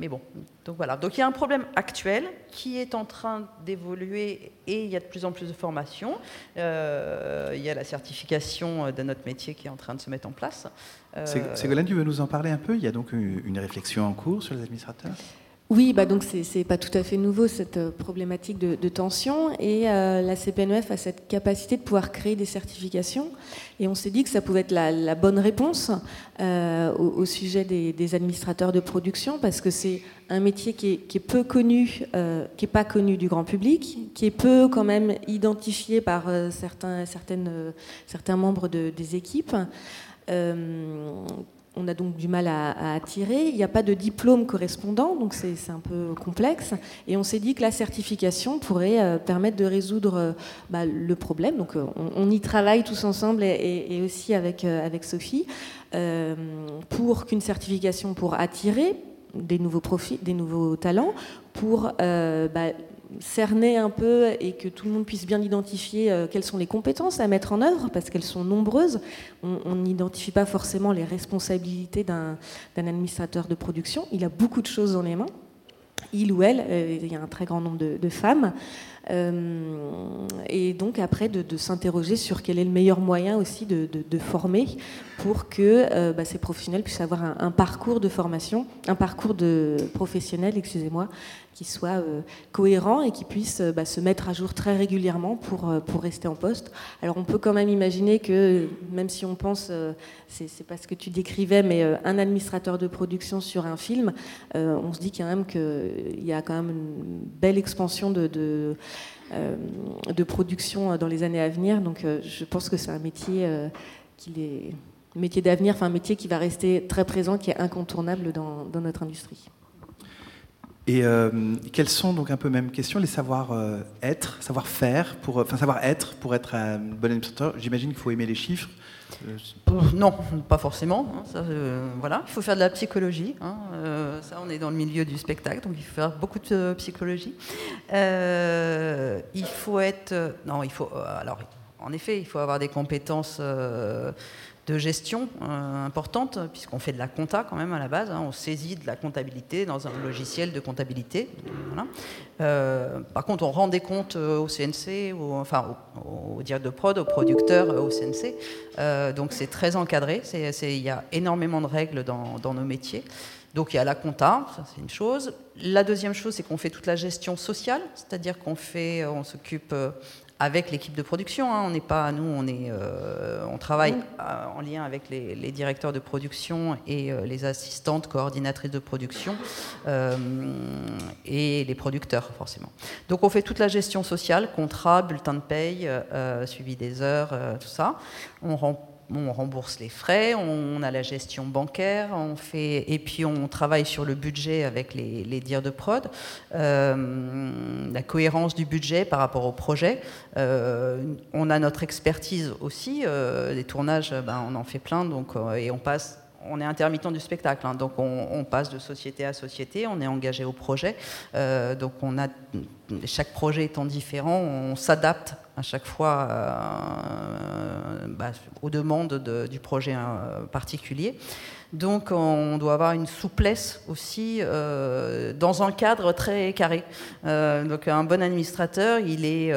Mais bon, donc voilà. Donc il y a un problème actuel qui est en train d'évoluer et il y a de plus en plus de formations. Euh, il y a la certification de notre métier qui est en train de se mettre en place. Euh, Ségolène, tu veux nous en parler un peu? Il y a donc une réflexion en cours sur les administrateurs? Oui, bah donc c'est pas tout à fait nouveau cette euh, problématique de, tension. Et euh, la CPNF a cette capacité de pouvoir créer des certifications. Et on s'est dit que ça pouvait être la, bonne réponse euh, au, sujet des, administrateurs de production parce que c'est un métier qui est, peu connu, qui est pas connu du grand public, qui est peu quand même identifié par certains, membres de, des équipes on a donc du mal à, attirer. Il n'y a pas de diplôme correspondant, donc c'est un peu complexe. Et on s'est dit que la certification pourrait euh, permettre de résoudre euh, bah, le problème. Donc euh, on, y travaille tous ensemble et, aussi avec, Sophie pour qu'une certification pour attirer des nouveaux profits, des nouveaux talents, pour bah, cerner un peu et que tout le monde puisse bien identifier euh, quelles sont les compétences à mettre en œuvre, parce qu'elles sont nombreuses. On n'identifie pas forcément les responsabilités d'un administrateur de production. Il a beaucoup de choses dans les mains. Il ou elle, euh, il y a un très grand nombre de, femmes. Euh, et donc après de, s'interroger sur quel est le meilleur moyen aussi de, former pour que bah, ces professionnels puissent avoir un, parcours de formation, un parcours de professionnel, excusez-moi, qui soit euh, cohérent et qui puisse euh, bah, se mettre à jour très régulièrement pour, euh, pour rester en poste. Alors on peut quand même imaginer que, même si on pense, c'est pas ce que tu décrivais, mais un administrateur de production sur un film, on se dit quand même qu'il y a quand même une belle expansion de, de, production dans les années à venir. Donc je pense que c'est un métier qui est métier d'avenir, enfin un métier qui va rester très présent, qui est incontournable dans, notre industrie. Et euh, quelles sont donc un peu même question les savoir-être, euh, savoir-faire, pour, euh, enfin savoir-être pour être un bon administrateur J'imagine qu'il faut aimer les chiffres. Non, pas forcément. Hein, voilà, il faut faire de la psychologie. Hein, ça, on est dans le milieu du spectacle, donc il faut faire beaucoup de psychologie. il faut être, non, il faut, alors en effet, il faut avoir des compétences de gestion euh, importante, puisqu'on fait de la compta quand même à la base. Hein. on saisit de la comptabilité dans un logiciel de comptabilité. Euh, par contre, on rend des comptes euh, au CNC, enfin au, au de prod, aux producteurs au CNC. donc c'est très encadré. Il y a énormément de règles dans, dans nos métiers. Donc il y a la compta, ça c'est une chose. La deuxième chose, c'est qu'on fait toute la gestion sociale, c'est-à-dire qu'on fait, on s'occupe avec l'équipe de production. Hein. On n'est pas, nous, on est, euh, on travaille euh, en lien avec les, directeurs de production et euh, les assistantes coordinatrices de production et les producteurs forcément. Donc on fait toute la gestion sociale, contrat, bulletin de paye, suivi des heures, tout ça. On rend on rembourse les frais, on a la gestion bancaire, on fait, et puis on travaille sur le budget avec les, les dires de prod, euh, la cohérence du budget par rapport au projet. Euh, on a notre expertise aussi, euh, les tournages, ben, on en fait plein, donc, et on passe on est intermittent du spectacle, hein. donc on, passe de société à société, on est engagé au projet, donc on a chaque projet étant différent, on s'adapte à chaque fois euh, bah, aux demandes du projet euh, particulier. Donc on doit avoir une souplesse aussi euh, dans un cadre très carré. donc un bon administrateur, il est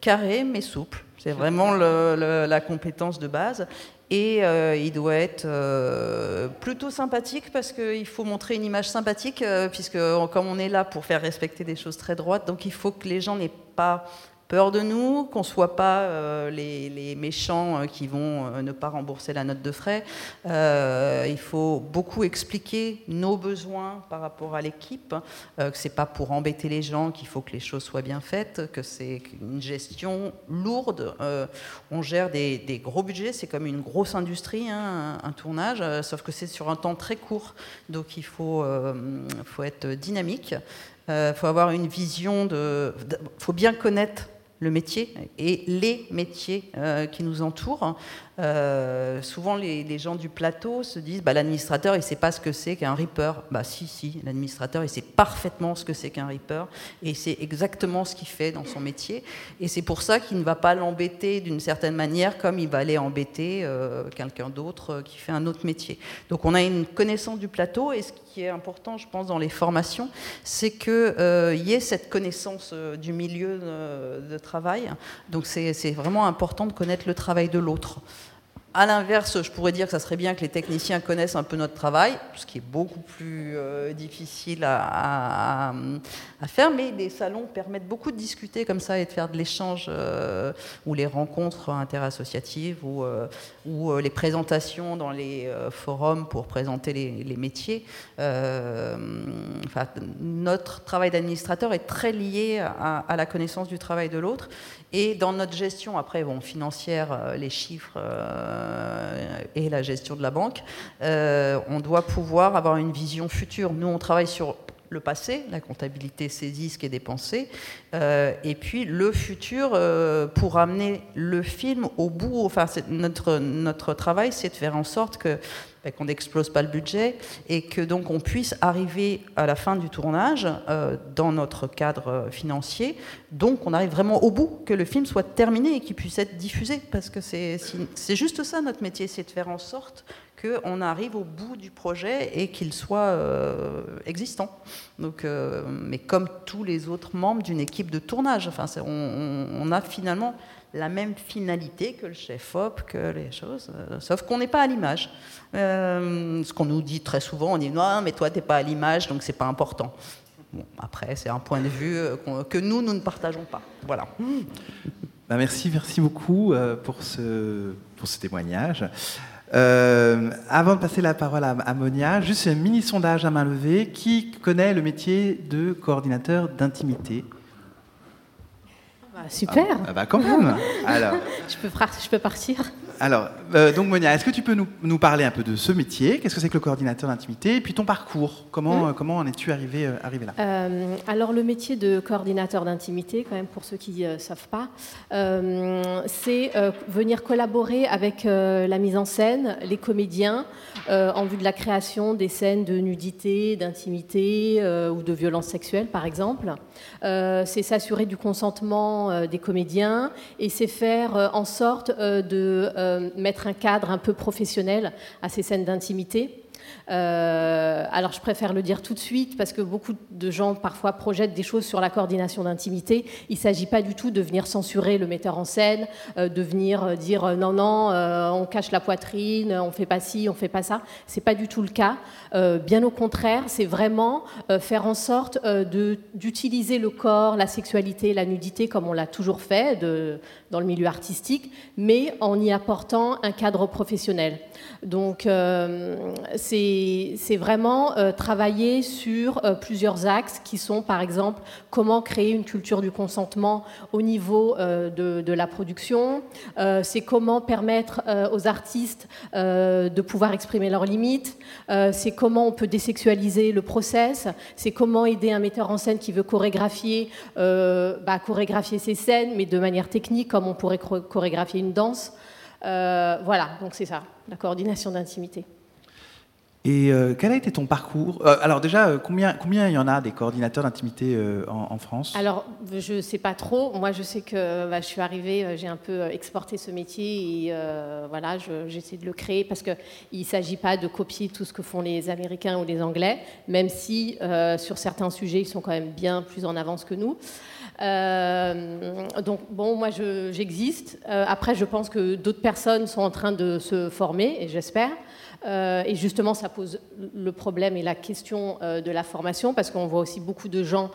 carré mais souple. C'est vraiment la compétence de base. Et il doit être plutôt sympathique parce qu'il faut montrer une image sympathique, puisque comme on est là pour faire respecter des choses très droites, donc il faut que les gens n'aient pas peur de nous, qu'on ne soit pas euh, les, méchants euh, qui vont euh, ne pas rembourser la note de frais. il faut beaucoup expliquer nos besoins par rapport à l'équipe, que ce n'est pas pour embêter les gens qu'il faut que les choses soient bien faites, que c'est une gestion lourde. on gère des, gros budgets, c'est comme une grosse industrie, hein, un, tournage, sauf que c'est sur un temps très court. Donc il faut, faut être dynamique. Il faut avoir une vision de. Il faut bien connaître le métier et les métiers euh, qui nous entourent. Euh, souvent, les, gens du plateau se disent bah, l'administrateur, il ne sait pas ce que c'est qu'un Reaper. Bah, si, si, l'administrateur, il sait parfaitement ce que c'est qu'un Reaper et c'est exactement ce qu'il fait dans son métier. Et c'est pour ça qu'il ne va pas l'embêter d'une certaine manière comme il va aller embêter euh, quelqu'un d'autre qui fait un autre métier. Donc, on a une connaissance du plateau et ce qui est important, je pense, dans les formations, c'est qu'il y ait cette connaissance du milieu de travail. Donc, c'est vraiment important de connaître le travail de l'autre. À l'inverse, je pourrais dire que ça serait bien que les techniciens connaissent un peu notre travail, ce qui est beaucoup plus euh, difficile à, faire, mais les salons permettent beaucoup de discuter comme ça et de faire de l'échange euh, ou les rencontres interassociatives ou, euh, les présentations dans les forums pour présenter les, métiers. notre travail d'administrateur est très lié à, la connaissance du travail de l'autre et dans notre gestion, après, bon, financière, les chiffres euh, et la gestion de la banque, euh, on doit pouvoir avoir une vision future. Nous, on travaille sur le passé, la comptabilité saisie ce qui est dépensé, euh, et puis le futur pour amener le film au bout. Enfin, notre, notre travail, c'est de faire en sorte que ben, qu'on n'explose pas le budget et que donc on puisse arriver à la fin du tournage euh, dans notre cadre financier. Donc on arrive vraiment au bout, que le film soit terminé et qu'il puisse être diffusé. Parce que c'est juste ça notre métier, c'est de faire en sorte qu'on arrive au bout du projet et qu'il soit euh, existant. Donc, euh, mais comme tous les autres membres d'une équipe de tournage, enfin, on, a finalement la même finalité que le chef-op, que les choses, euh, sauf qu'on n'est pas à l'image. Ce qu'on nous dit très souvent, on dit non, mais toi, tu n'es pas à l'image, donc c'est pas important. Bon, après, c'est un point de vue que nous, nous ne partageons pas. Voilà. Bah, merci, merci beaucoup pour ce, pour ce témoignage. Avant de passer la parole à, à Monia, juste un mini sondage à main levée. Qui connaît le métier de coordinateur d'intimité? Ah, super. Ah, bah quand même. Alors. je, peux je peux partir. Alors, euh, donc Monia, est-ce que tu peux nous, nous parler un peu de ce métier? Qu'est-ce que c'est que le coordinateur d'intimité? Et puis ton parcours Comment, euh, comment en es-tu arrivé, euh, arrivé là? Alors le métier de coordinateur d'intimité, quand même pour ceux qui ne savent pas, c'est venir collaborer avec la mise en scène, les comédiens, en vue de la création des scènes de nudité, d'intimité ou de violence sexuelle par exemple. C'est s'assurer du consentement des comédiens et c'est faire en sorte de mettre un cadre un peu professionnel à ces scènes d'intimité. Euh, alors je préfère le dire tout de suite parce que beaucoup de gens parfois projettent des choses sur la coordination d'intimité. Il ne s'agit pas du tout de venir censurer le metteur en scène, euh, de venir euh, dire non, non, on cache la poitrine, on fait pas ci, on fait pas ça. C'est pas du tout le cas. Bien au contraire, c'est vraiment faire en sorte d'utiliser le corps, la sexualité, la nudité comme on l'a toujours fait dans le milieu artistique, mais en y apportant un cadre professionnel. Donc c'est c'est vraiment euh, travailler sur euh, plusieurs axes qui sont par exemple comment créer une culture du consentement au niveau euh, de, la production, c'est comment permettre aux artistes de pouvoir exprimer leurs limites, c'est comment on peut désexualiser le process, c'est comment aider un metteur en scène qui veut chorégraphier, bah, chorégraphier ses scènes, mais de manière technique comme on pourrait choré- chorégraphier une danse. Voilà, donc c'est ça, la coordination d'intimité. Et euh, quel a été ton parcours? Euh, Alors déjà, euh, combien, combien il y en a des coordinateurs d'intimité en, France? Alors, je ne sais pas trop. Moi, je sais que bah, je suis arrivée, j'ai un peu exporté ce métier et voilà, je- j'essaie de le créer parce qu'il ne s'agit pas de copier tout ce que font les Américains ou les Anglais, même si sur certains sujets, ils sont quand même bien plus en avance que nous. Euh, donc, bon, moi, je- j'existe. Euh, après, je pense que d'autres personnes sont en train de se former, et j'espère. Euh, et justement, ça pose le problème et la question de la formation, parce qu'on voit aussi beaucoup de gens,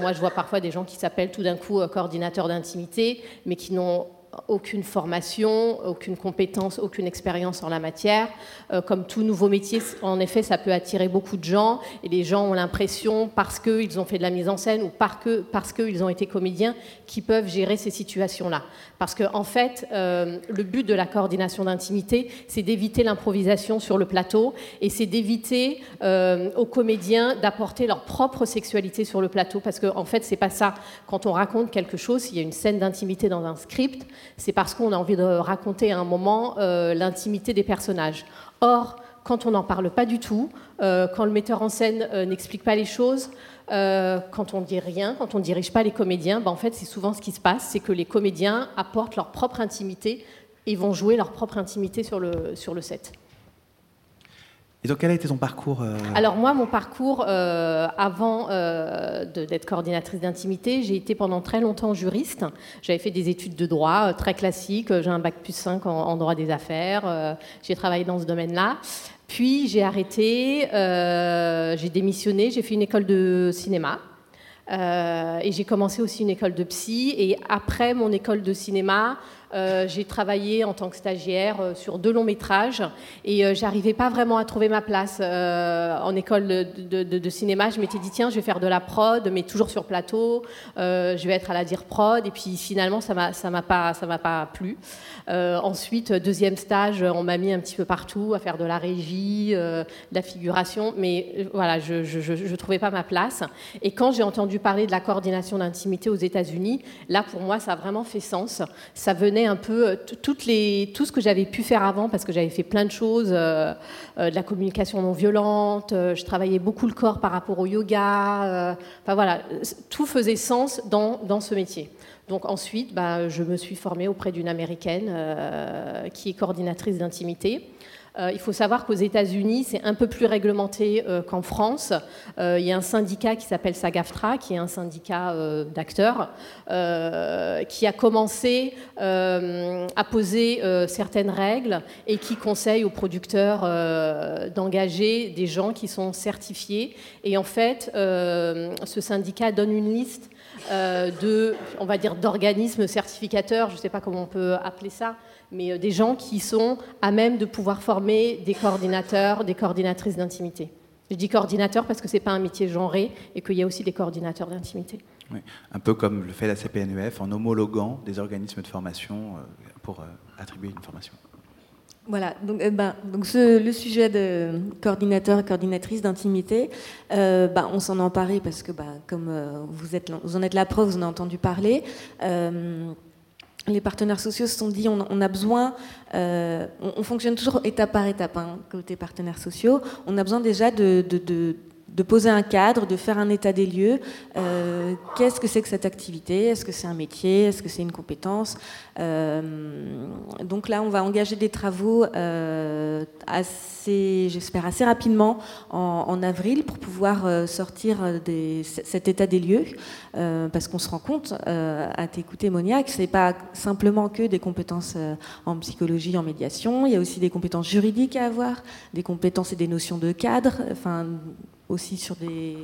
moi je vois parfois des gens qui s'appellent tout d'un coup coordinateurs d'intimité, mais qui n'ont aucune formation, aucune compétence, aucune expérience en la matière. Euh, comme tout nouveau métier, en effet, ça peut attirer beaucoup de gens, et les gens ont l'impression, parce qu'ils ont fait de la mise en scène ou parce qu'ils ont été comédiens, qu'ils peuvent gérer ces situations-là. Parce qu'en en fait, euh, le but de la coordination d'intimité, c'est d'éviter l'improvisation sur le plateau et c'est d'éviter euh, aux comédiens d'apporter leur propre sexualité sur le plateau. Parce qu'en en fait, c'est pas ça. Quand on raconte quelque chose, s'il y a une scène d'intimité dans un script, c'est parce qu'on a envie de raconter à un moment euh, l'intimité des personnages. Or, quand on n'en parle pas du tout, euh, quand le metteur en scène euh, n'explique pas les choses, quand on dit rien, quand on ne dirige pas les comédiens, ben, en fait, c'est souvent ce qui se passe, c'est que les comédiens apportent leur propre intimité et vont jouer leur propre intimité sur le, sur le set. Et donc quel a été ton parcours euh, Alors moi, mon parcours, euh, avant euh, d'être coordinatrice d'intimité, j'ai été pendant très longtemps juriste. J'avais fait des études de droit très classiques. J'ai un bac plus 5 en, droit des affaires. J'ai travaillé dans ce domaine-là. Puis j'ai arrêté, j'ai démissionné, j'ai fait une école de cinéma. Et j'ai commencé aussi une école de psy. Et après mon école de cinéma, euh, j'ai travaillé en tant que stagiaire euh, sur deux longs métrages. Et euh, j'arrivais pas vraiment à trouver ma place en école de, cinéma. Je m'étais dit, tiens, je vais faire de la prod, mais toujours sur plateau. Je vais être à la dire prod. Et puis finalement, ça m'a m'a pas, ça m'a pas plu. Ensuite, deuxième stage, on m'a mis un petit peu partout à faire de la régie, de la figuration. Mais voilà, je ne trouvais pas ma place. Et quand j'ai entendu parler de la coordination d'intimité aux États-Unis, là, pour moi, ça a vraiment fait sens. Ça venait un peu euh, tout ce que j'avais pu faire avant, parce que j'avais fait plein de choses, euh, euh, de la communication non violente, je travaillais beaucoup le corps par rapport au yoga. Enfin voilà, tout faisait sens dans, dans ce métier. Donc ensuite, bah, je me suis formée auprès d'une américaine qui est coordinatrice d'intimité. Euh, il faut savoir qu'aux États-Unis, c'est un peu plus réglementé euh, qu'en France. Euh, il y a un syndicat qui s'appelle SAGAFTRA, qui est un syndicat d'acteurs, qui a commencé à poser certaines règles et qui conseille aux producteurs d'engager des gens qui sont certifiés. Et en fait, ce syndicat donne une liste de, on va dire, d'organismes certificateurs, je ne sais pas comment on peut appeler ça, mais euh, des gens qui sont à même de pouvoir former des coordinateurs, des coordinatrices d'intimité. Je dis coordinateur parce que ce n'est pas un métier genré et qu'il y a aussi des coordinateurs d'intimité. oui, Un peu comme le fait la CPNEF en homologuant des organismes de formation euh, pour euh, attribuer une formation. Voilà, donc, euh, ben, donc le sujet de coordinateur et coordinatrice d'intimité, euh, ben, on s'en est emparé parce que, ben, comme euh, vous, êtes, vous en êtes la preuve, vous en avez entendu parler. Les partenaires sociaux se sont dit on, on a besoin, on, fonctionne toujours étape par étape, hein, côté partenaires sociaux, on a besoin déjà de poser un cadre, de faire un état des lieux. Euh, qu'est-ce que c'est que cette activité? Est-ce que c'est un métier? Est-ce que c'est une compétence? Euh, Donc là, on va engager des travaux euh, assez, j'espère, assez rapidement en, avril pour pouvoir sortir des, cet état des lieux, parce qu'on se rend compte, à t'écouter Monia, que c'est pas simplement que des compétences en psychologie, en médiation. Il y a aussi des compétences juridiques à avoir, des compétences et des notions de cadre. Aussi sur des,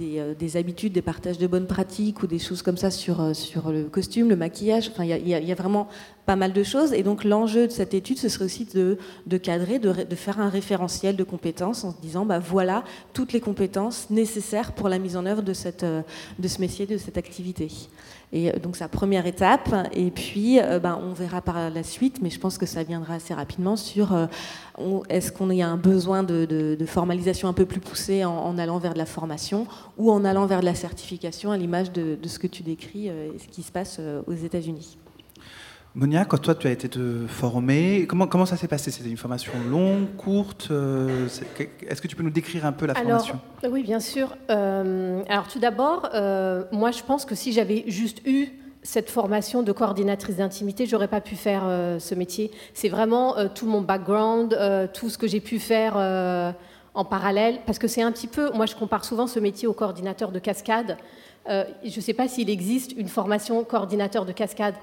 euh, des, habitudes, des partages de bonnes pratiques ou des choses comme ça sur, euh, sur le costume, le maquillage. Enfin, il y, a vraiment pas mal de choses. Et donc l'enjeu de cette étude, ce serait aussi de, cadrer, de, faire un référentiel de compétences en se disant, bah, voilà toutes les compétences nécessaires pour la mise en œuvre de, euh, ce métier, de cette activité. Et donc sa première étape, et puis ben, on verra par la suite, mais je pense que ça viendra assez rapidement sur est-ce qu'on a un besoin de, formalisation un peu plus poussée en, en, allant vers de la formation ou en allant vers de la certification à l'image de, ce que tu décris et ce qui se passe aux États-Unis. Monia, quand toi tu as été te former, comment, comment ça s'est passé? C'était une formation longue, courte euh, Est-ce que tu peux nous décrire un peu la formation? Oui, bien sûr. Euh, alors tout d'abord, euh, moi je pense que si j'avais juste eu cette formation de coordinatrice d'intimité, j'aurais pas pu faire ce métier. C'est vraiment tout mon background, tout ce que j'ai pu faire en parallèle, parce que c'est un petit peu, moi je compare souvent ce métier au coordinateur de cascade. je ne sais pas s'il existe une formation coordinateur de cascade.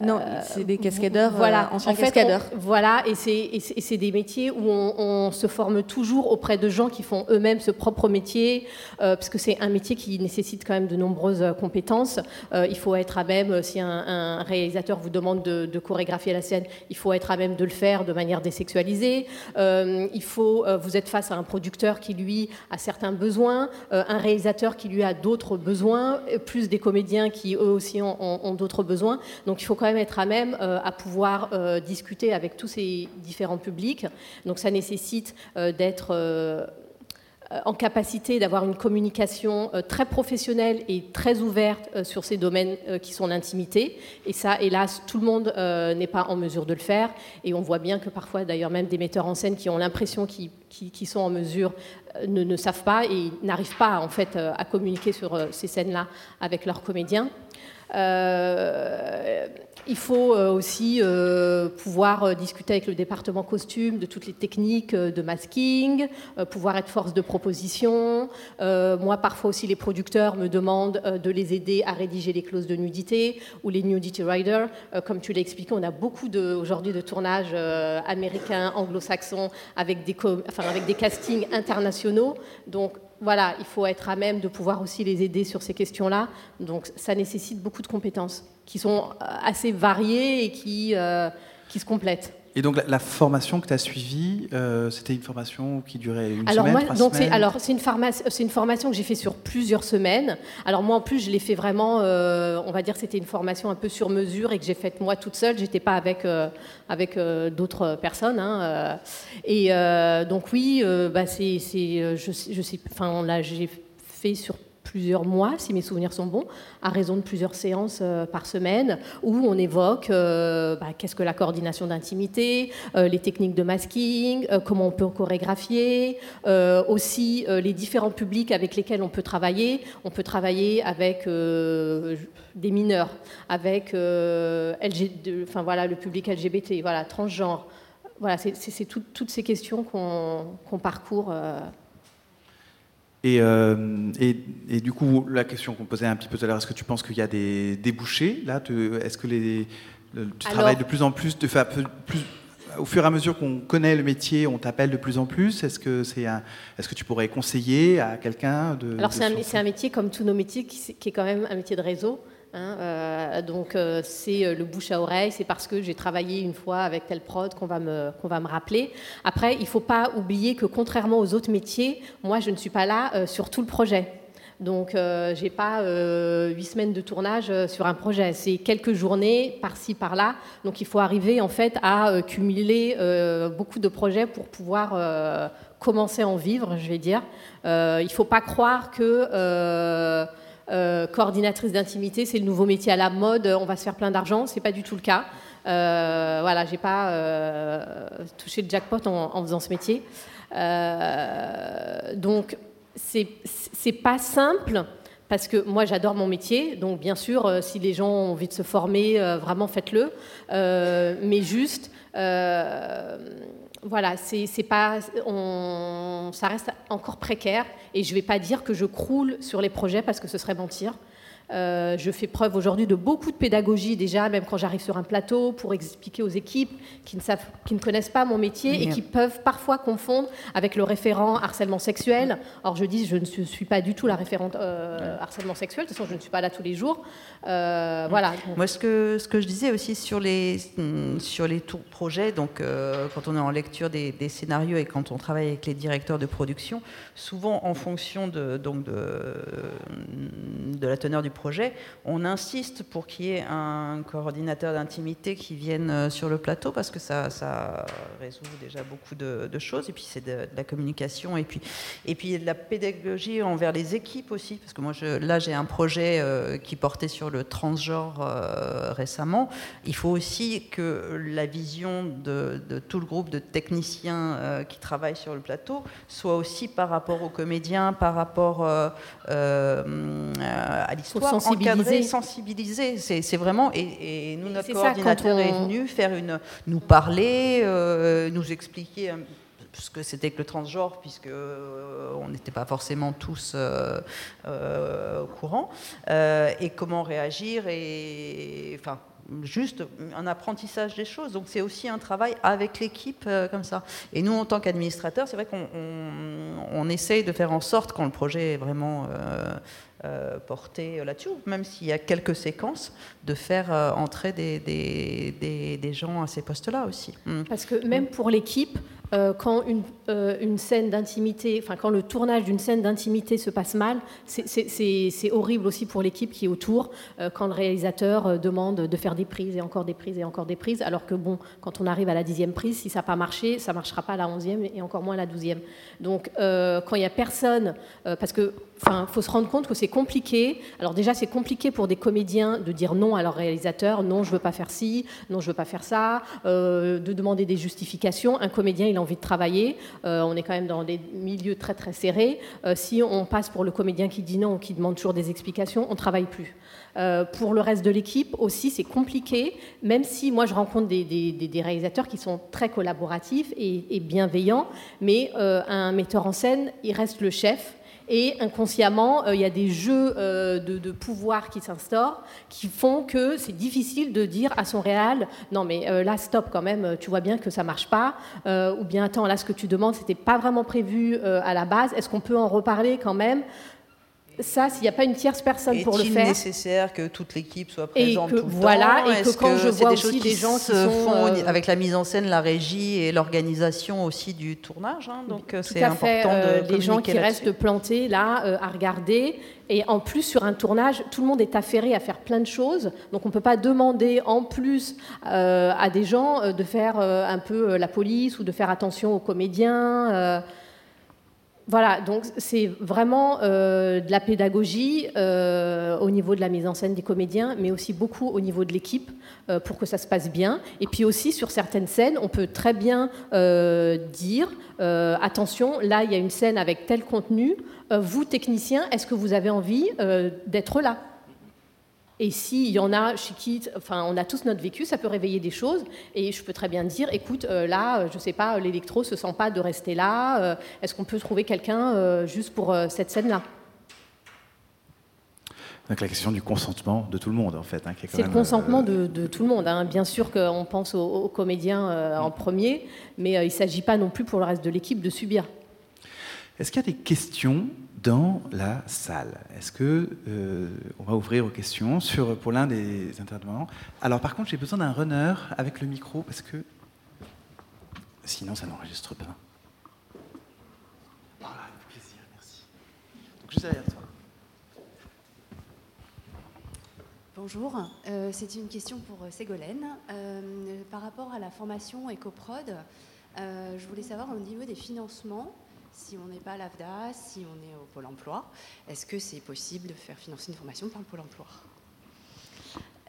Non, euh, c'est des cascadeurs, euh, voilà, en fait, cascadeurs. voilà, et c'est des métiers où on, se forme toujours auprès de gens qui font eux-mêmes ce propre métier, euh, parce que c'est un métier qui nécessite quand même de nombreuses compétences. il faut être à même, si un, réalisateur vous demande de, chorégraphier la scène, il faut être à même de le faire de manière désexualisée. il faut, vous êtes face à un producteur qui lui a certains besoins, un réalisateur qui lui a d'autres besoins, plus des comédiens qui eux aussi ont, ont d'autres besoins. Donc il faut être à même euh, à pouvoir euh, discuter avec tous ces différents publics. Donc ça nécessite euh, d'être en capacité d'avoir une communication très professionnelle et très ouverte sur ces domaines qui sont l'intimité. Et ça, hélas, tout le monde n'est pas en mesure de le faire. Et on voit bien que parfois, d'ailleurs, même des metteurs en scène qui ont l'impression qu'ils sont en mesure ne, ne, savent pas et n'arrivent pas en fait à communiquer sur ces scènes-là avec leurs comédiens. Il faut euh, aussi euh, pouvoir discuter avec le département costume de toutes les techniques de masking, pouvoir être force de proposition. moi, parfois aussi, les producteurs me demandent de les aider à rédiger les clauses de nudité ou les nudity riders. comme tu l'as expliqué, on a beaucoup aujourd'hui de tournages américains, anglo-saxons, avec des, avec des castings internationaux. Donc, voilà, il faut être à même de pouvoir aussi les aider sur ces questions-là. Donc ça nécessite beaucoup de compétences qui sont euh, assez variées et qui, euh, qui se complètent. Et donc la, formation que tu as suivie, euh, c'était une formation qui durait une alors semaine, moi, donc Alors c'est une, une, formation que j'ai fait sur plusieurs semaines. Alors moi en plus je l'ai fait vraiment, euh, on va dire c'était une formation un peu sur mesure et que j'ai faite moi toute seule. J'étais pas avec euh, avec d'autres personnes. Hein, et donc oui, bah, c'est, je, je sais, enfin là j'ai fait sur plusieurs mois, si mes souvenirs sont bons, à raison de plusieurs séances euh, par semaine, où on évoque euh, bah, qu'est-ce que la coordination d'intimité, euh, les techniques de masking, comment on peut chorégraphier, aussi les différents publics avec lesquels on peut travailler. On peut travailler avec des mineurs, avec enfin, voilà, le public LGBT, voilà, transgenre. Voilà, c'est toutes ces questions qu'on parcourt. Euh, et, et, du coup, la question qu'on posait un petit peu tout à l'heure, est-ce que tu penses qu'il y a des débouchés là Est-ce que les, tu travailles de plus en plus, de, plus, au fur et à mesure qu'on connaît le métier, on t'appelle de plus en plus Est-ce que, c'est est-ce que tu pourrais conseiller à quelqu'un de... Alors c'est un, un, métier comme tous nos métiers qui, qui est quand même un métier de réseau. Hein, euh, donc euh, c'est euh, le bouche à oreille, c'est parce que j'ai travaillé une fois avec tel prod qu'on va me, va me rappeler. Après, il ne faut pas oublier que contrairement aux autres métiers, moi je ne suis pas là sur tout le projet. Donc, je n'ai pas huit semaines de tournage sur un projet. C'est quelques journées par-ci, par-là. Donc, il faut arriver en fait à cumuler beaucoup de projets pour pouvoir commencer à en vivre, je vais dire. il ne faut pas croire que coordinatrice d'intimité, c'est le nouveau métier à la mode, on va se faire plein d'argent. Ce n'est pas du tout le cas. Euh, voilà, j'ai pas euh, touché le jackpot en, faisant ce métier. Euh, donc, c'est pas simple parce que moi j'adore mon métier, donc bien sûr, si les gens ont envie de se former, vraiment faites-le. mais juste, voilà, c'est pas, ça reste encore précaire et je vais pas dire que je croule sur les projets parce que ce serait mentir. Euh, je fais preuve aujourd'hui de beaucoup de pédagogie déjà, même quand j'arrive sur un plateau, pour expliquer aux équipes qui ne, savent, qui ne connaissent pas mon métier et qui peuvent parfois confondre avec le référent harcèlement sexuel. Or, je dis, je ne suis pas du tout la référente euh, harcèlement sexuel, de toute façon, je ne suis pas là tous les jours. Euh, voilà. Moi, ce que, ce que je disais aussi sur les, sur les tours projets, donc quand on est en lecture des, des, scénarios et quand on travaille avec les directeurs de production, souvent en fonction de, donc de, de la teneur du projet, on insiste pour qu'il y ait un coordinateur d'intimité qui vienne euh, sur le plateau parce que ça, résout déjà beaucoup de, choses. Et puis c'est de, la communication et puis, et puis de la pédagogie envers les équipes aussi. Parce que moi, je, là, j'ai un projet euh, qui portait sur le transgenre euh, récemment. Il faut aussi que la vision de, tout le groupe de techniciens qui travaillent sur le plateau soit aussi par rapport aux comédiens, par rapport à l'histoire sensibiliser. sensibiliser. C'est vraiment. Et, nous, notre coordinateur est venu faire une, nous parler, euh, nous expliquer ce que c'était que le transgenre, puisque euh, on n'était pas forcément tous euh, au courant, et comment réagir, et enfin juste un apprentissage des choses. Donc c'est aussi un travail avec l'équipe comme ça. Et nous, en tant qu'administrateurs, c'est vrai qu'on on, essaye de faire en sorte, quand le projet est vraiment euh, porter là-dessus, même s'il y a quelques séquences, de faire euh, entrer des, des, des, gens à ces postes-là aussi. Mm. Parce que même pour l'équipe, euh, quand une, une scène d'intimité, enfin quand le tournage d'une scène d'intimité se passe mal, c'est horrible aussi pour l'équipe qui est autour, quand le réalisateur demande de faire des prises et encore des prises et encore des prises, alors que bon, quand on arrive à la dixième prise, si ça n'a pas marché, ça ne marchera pas à la onzième et encore moins à la douzième. Donc quand il n'y a personne, parce que Enfin, faut se rendre compte que c'est compliqué. Alors déjà, c'est compliqué pour des comédiens de dire non à leur réalisateur, non, je veux pas faire ci, non, je veux pas faire ça, euh, de demander des justifications. Un comédien, il a envie de travailler. Euh, on est quand même dans des milieux très très serrés. Euh, si on passe pour le comédien qui dit non ou qui demande toujours des explications, on travaille plus. pour le reste de l'équipe aussi, c'est compliqué, même si moi je rencontre des, réalisateurs qui sont très collaboratifs et, et bienveillants, mais un metteur en scène, il reste le chef. Et inconsciemment, euh, il y a des jeux euh, de, pouvoir qui s'instaurent qui font que c'est difficile de dire à son réal non mais euh, là stop quand même, tu vois bien que ça marche pas, ou bien attends là ce que tu demandes c'était pas vraiment prévu à la base, est-ce qu'on peut en reparler quand même? Ça, s'il n'y a pas une tierce personne pour le faire. Est-il nécessaire que toute l'équipe soit présente et que, tout le voilà, temps Et que quand je vois aussi des gens qui se font euh, avec la mise en scène, la régie et l'organisation aussi du tournage. Hein, donc euh, c'est important euh, de des gens qui restent plantés là à regarder. Et en plus, sur un tournage, tout le monde est affairé à faire plein de choses. Donc on ne peut pas demander en plus à des gens de faire un peu la police ou de faire attention aux comédiens. Voilà, donc c'est vraiment euh, de la pédagogie euh, au niveau de la mise en scène des comédiens, mais aussi beaucoup au niveau de l'équipe euh, pour que ça se passe bien. Et puis aussi sur certaines scènes, on peut très bien dire attention, là il y a une scène avec tel contenu. vous technicien, est-ce que vous avez envie d'être là? Et s'il y en a chez qui, enfin, on a tous notre vécu, ça peut réveiller des choses. Et je peux très bien dire, écoute, euh, là, euh, je ne sais pas, l'électro se sent pas de rester là. Euh, est-ce qu'on peut trouver quelqu'un juste pour cette scène-là? Donc la question du consentement de tout le monde, en fait. Hein, c'est le consentement de, tout le monde. Hein. Bien sûr qu'on pense aux, comédiens en premier, mais il ne s'agit pas non plus pour le reste de l'équipe de subir. Est-ce qu'il y a des questions dans la salle. Est-ce que euh, on va ouvrir aux questions pour l'un des intervenants? Alors par contre, j'ai besoin d'un runner avec le micro parce que sinon ça n'enregistre pas. Voilà, avec plaisir, merci. Donc juste derrière toi. Bonjour, euh, c'est une question pour euh, Ségolène. Par rapport à la formation EcoProd, je voulais savoir au niveau des financements, si on n'est pas à l'AFDA, si on est au Pôle emploi, est-ce que c'est possible de faire financer une formation par le Pôle emploi?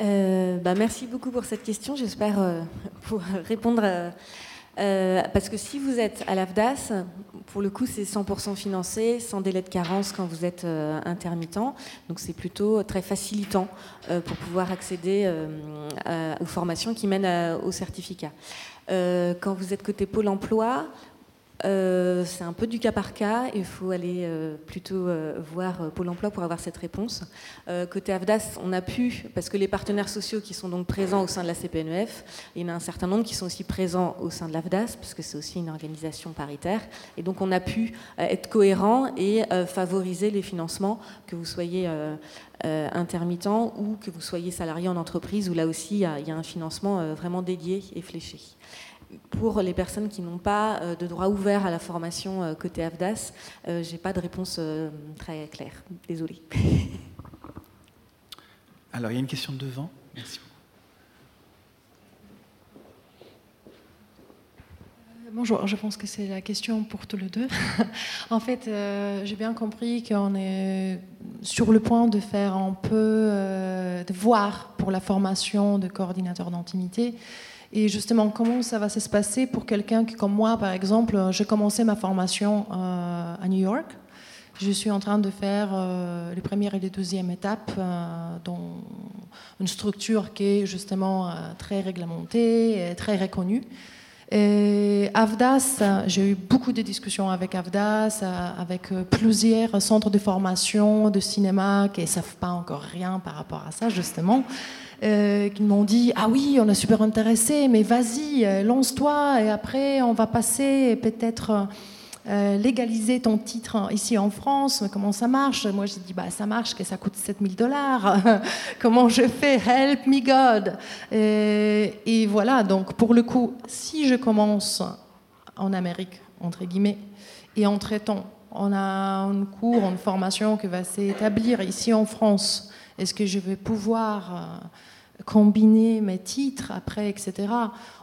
Euh, bah, merci beaucoup pour cette question. J'espère euh, pouvoir répondre. Euh, parce que si vous êtes à l'AFDAS, pour le coup, c'est 100% financé, sans délai de carence quand vous êtes intermittent. Donc c'est plutôt très facilitant pour pouvoir accéder aux formations qui mènent au certificat. quand vous êtes côté Pôle emploi, euh, c'est un peu du cas par cas. Il faut aller euh, plutôt euh, voir Pôle emploi pour avoir cette réponse. côté AFDAS, on a pu, parce que les partenaires sociaux qui sont donc présents au sein de la CPNEF, il y en a un certain nombre qui sont aussi présents au sein de l'AFDAS, parce que c'est aussi une organisation paritaire. Et donc on a pu être cohérent et favoriser les financements, que vous soyez intermittent ou que vous soyez salarié en entreprise, où là aussi il y a un financement vraiment dédié et fléché pour les personnes qui n'ont pas euh, de droit ouvert à la formation euh, côté AFDAS, euh, je n'ai pas de réponse très claire. Désolée. Alors, il y a une question de devant. Merci beaucoup. Bonjour, je pense que c'est la question pour tous les deux. en fait, j'ai bien compris qu'on est sur le point de faire un peu, de voir pour la formation de coordinateur d'intimité et justement, comment ça va se passer pour quelqu'un qui, comme moi, par exemple, j'ai commencé ma formation euh, à New York. Je suis en train de faire euh, les premières et les deuxièmes étapes euh, dans une structure qui est justement très réglementée et très reconnue. Et AVDAS, j'ai eu beaucoup de discussions avec AVDAS, avec plusieurs centres de formation de cinéma qui ne savent pas encore rien par rapport à ça, justement. Euh, qui m'ont dit Ah oui, on est super intéressé, mais vas-y, euh, lance-toi, et après on va passer peut-être. Euh, légaliser ton titre ici en France, comment ça marche? Moi, j'ai dit, bah, ça marche, que ça coûte 7000 dollars. comment je fais? Help me God. Et, et, voilà, donc pour le coup, si je commence en Amérique, entre guillemets, et en traitant, on a un cours, une formation qui va s'établir ici en France, est-ce que je vais pouvoir combiner mes titres après, etc.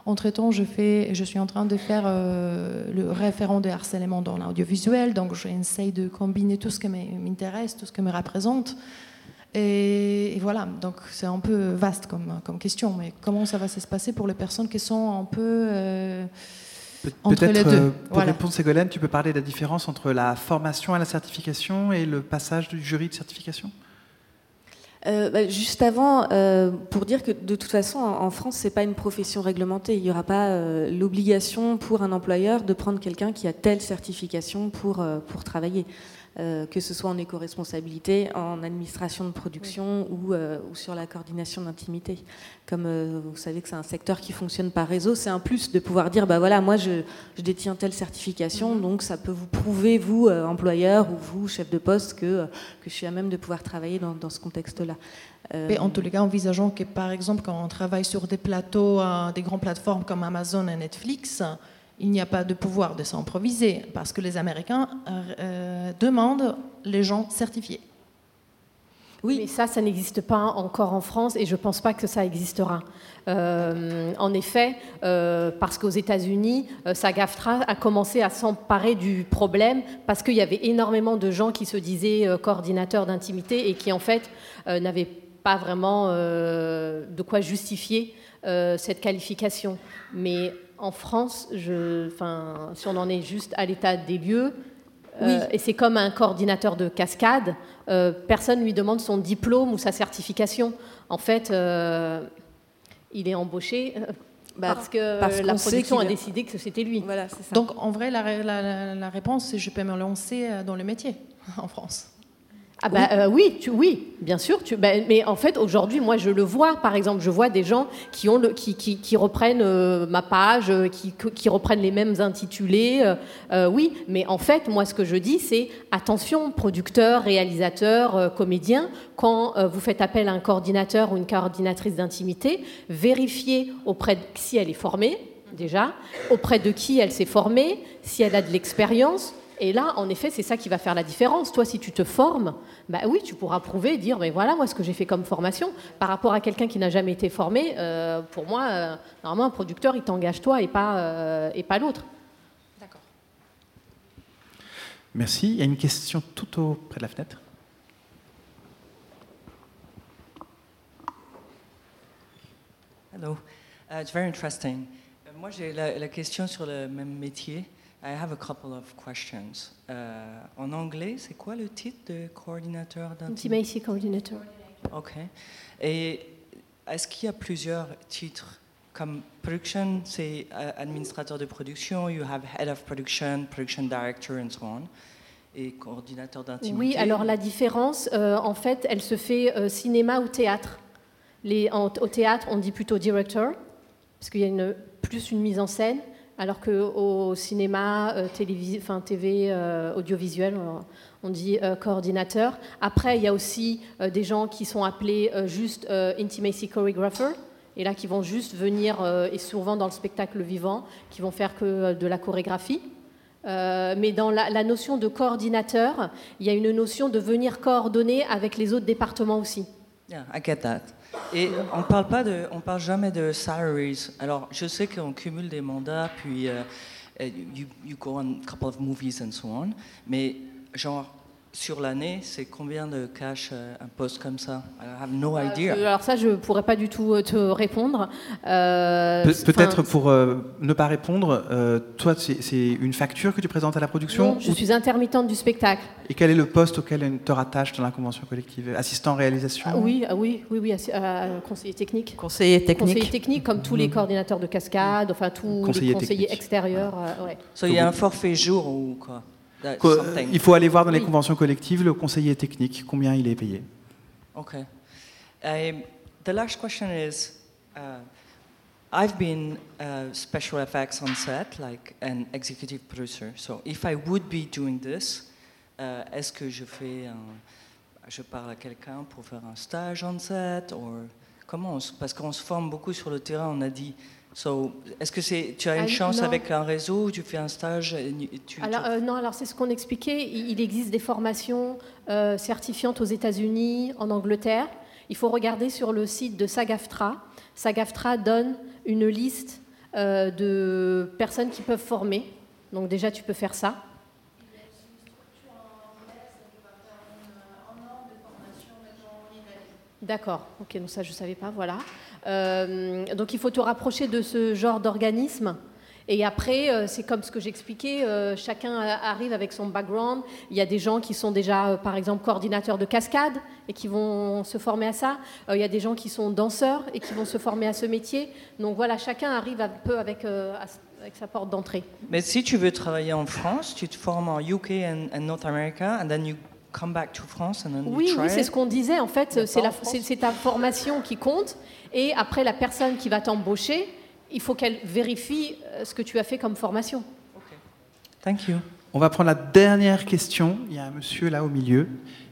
Entre-temps, je, fais, je suis en train de faire euh, le référent de harcèlement dans l'audiovisuel, donc j'essaye de combiner tout ce qui m'intéresse, tout ce qui me représente. Et, voilà, donc c'est un peu vaste comme, comme, question, mais comment ça va se passer pour les personnes qui sont un peu... Euh, entre les deux? Euh, pour répondre, Ségolène, tu peux parler de la différence entre la formation à la certification et le passage du jury de certification? Euh, bah, juste avant, euh, pour dire que de toute façon, en, France, c'est pas une profession réglementée. Il n'y aura pas euh, l'obligation pour un employeur de prendre quelqu'un qui a telle certification pour travailler. Euh, que ce soit en éco-responsabilité, en administration de production ou, euh, ou, sur la coordination d'intimité. Comme euh, vous savez que c'est un secteur qui fonctionne par réseau, c'est un plus de pouvoir dire, bah voilà, moi je, je détiens telle certification, mhm. donc ça peut vous prouver, vous, employeur ou vous, chef de poste, que, que je suis à même de pouvoir travailler dans, dans ce contexte-là. Mais en tous les cas, envisageons que par exemple, quand on travaille sur des plateaux, des grandes plateformes comme Amazon et Netflix, il n'y a pas de pouvoir de s'improviser parce que les Américains euh, euh, demandent les gens certifiés. Oui, mais ça, ça n'existe pas encore en France et je ne pense pas que ça existera. Euh, en effet, parce qu'aux États-Unis, SAG-AFTRA a commencé à s'emparer du problème parce qu'il y avait énormément de gens qui se disaient coordinateurs d'intimité et qui en fait n'avaient pas vraiment de quoi justifier cette qualification. Mais en France, je, si on en est juste à l'état des lieux, euh, et c'est comme un coordinateur de cascade, euh, personne ne lui demande son diplôme ou sa certification. En fait, euh, il est embauché bah, parce que la production a décidé que c'était lui. Donc en vrai, la, la réponse, c'est je peux me lancer dans le métier en France. Ah bah, oui. Euh, oui, tu, oui, bien sûr. Tu, bah, mais en fait, aujourd'hui, moi, je le vois. Par exemple, je vois des gens qui, ont le, qui, qui, qui reprennent euh, ma page, euh, qui, qui, reprennent les mêmes intitulés. oui, mais en fait, moi, ce que je dis, c'est attention, producteur, réalisateur, comédien, quand vous faites appel à un coordinateur ou une coordinatrice d'intimité, vérifiez auprès de si elle est formée déjà, auprès de qui elle s'est formée, si elle a de l'expérience, Et là, en effet, c'est ça qui va faire la différence. Toi, si tu te formes, bah oui, tu pourras prouver, dire, mais voilà, moi, ce que j'ai fait comme formation, par rapport à quelqu'un qui n'a jamais été formé, euh, pour moi, euh, normalement, un producteur, il t'engage toi et pas, euh, et pas l'autre. D'accord. Merci. Il y a une question tout auprès de la fenêtre. Hello, uh, it's very interesting. Moi, j'ai la, la question sur le même métier. I have a couple of questions. Euh, en anglais, c'est quoi le titre de coordinateur Intimacy Coordinator. Ok. Et est-ce qu'il y a plusieurs titres? Comme production, c'est euh, administrateur de production, you have head of production, production director, and so on, et coordinateur d'intimité. Oui, alors la différence, euh, en fait, elle se fait euh, cinéma ou théâtre. Les, en- au théâtre, on dit plutôt director, parce qu'il y a une, plus une mise en scène, alors qu'au cinéma, euh, télévis- enfin, TV, euh, audiovisuel, on, dit euh, coordinateur. Après, il y a aussi euh, des gens qui sont appelés juste intimacy choreographer, et là qui vont juste venir, et souvent dans le spectacle vivant, qui vont faire que de la chorégraphie. Mais dans la, notion de coordinateur, il y a une notion de venir coordonner avec les autres départements aussi. I get that. Et on on parle jamais de salaries. Alors, je sais qu'on cumule des mandats, puis euh, you, you go on a couple of movies and so on. Mais genre sur l'année, c'est combien de cash euh, un poste comme ça? I have no idea. Euh, Alors ça, je ne pourrais pas du tout euh, te répondre. Euh, Pe- Peut-être pour euh, ne pas répondre, euh, toi, c'est une facture que tu présentes à la production non, je ou- suis intermittente du spectacle. Et quel est le poste auquel on te rattache dans la convention collective? Assistant réalisation Ah oui, ah oui, oui, oui, assi- euh, conseiller technique. Conseiller technique. Conseiller technique, comme tous les coordinateurs de cascade, enfin tous Conseiller les conseillers technique. extérieurs. euh, ouais. So, il y a un forfait jour ou quoi? Il faut aller voir dans les Oui. conventions collectives le conseiller technique, combien il est payé. Okay. Um, the last question is, uh, I've been uh, special effects on set, like an executive producer. So if I would be doing this, uh, est-ce que je fais un, je parle à quelqu'un pour faire un stage on set, ou comment on parce qu'on se forme beaucoup sur le terrain, on a dit. So, est-ce que c'est, tu as une Ah, chance non. avec un réseau, tu fais un stage, tu- Alors, euh, non, alors c'est ce qu'on expliquait. Il il existe des formations euh, certifiantes aux États-Unis, en Angleterre. Il faut regarder sur le site de SAGAFTRA. SAGAFTRA donne une liste euh, de personnes qui peuvent former. Donc déjà, tu peux faire ça. D'accord, ok, donc ça je ne savais pas, voilà. Euh, donc il faut te rapprocher de ce genre d'organisme. Et après, euh, c'est comme ce que j'expliquais, euh, chacun arrive avec son background. Il y a des gens qui sont déjà, par exemple, coordinateurs de cascade et qui vont se former à ça. Il y a des gens qui sont danseurs et qui vont se former à ce métier. Donc voilà, chacun arrive un peu avec, sa porte d'entrée. Mais si tu veux travailler en France, tu te formes en UK and, and North America, and come back to France and then you Oui, c'est ce qu'on disait. En fait, c'est ta formation qui compte. Et après, la personne qui va t'embaucher, il faut qu'elle vérifie euh, ce que tu as fait comme formation. Thank you. On va prendre la dernière question. Il y a un monsieur là au milieu.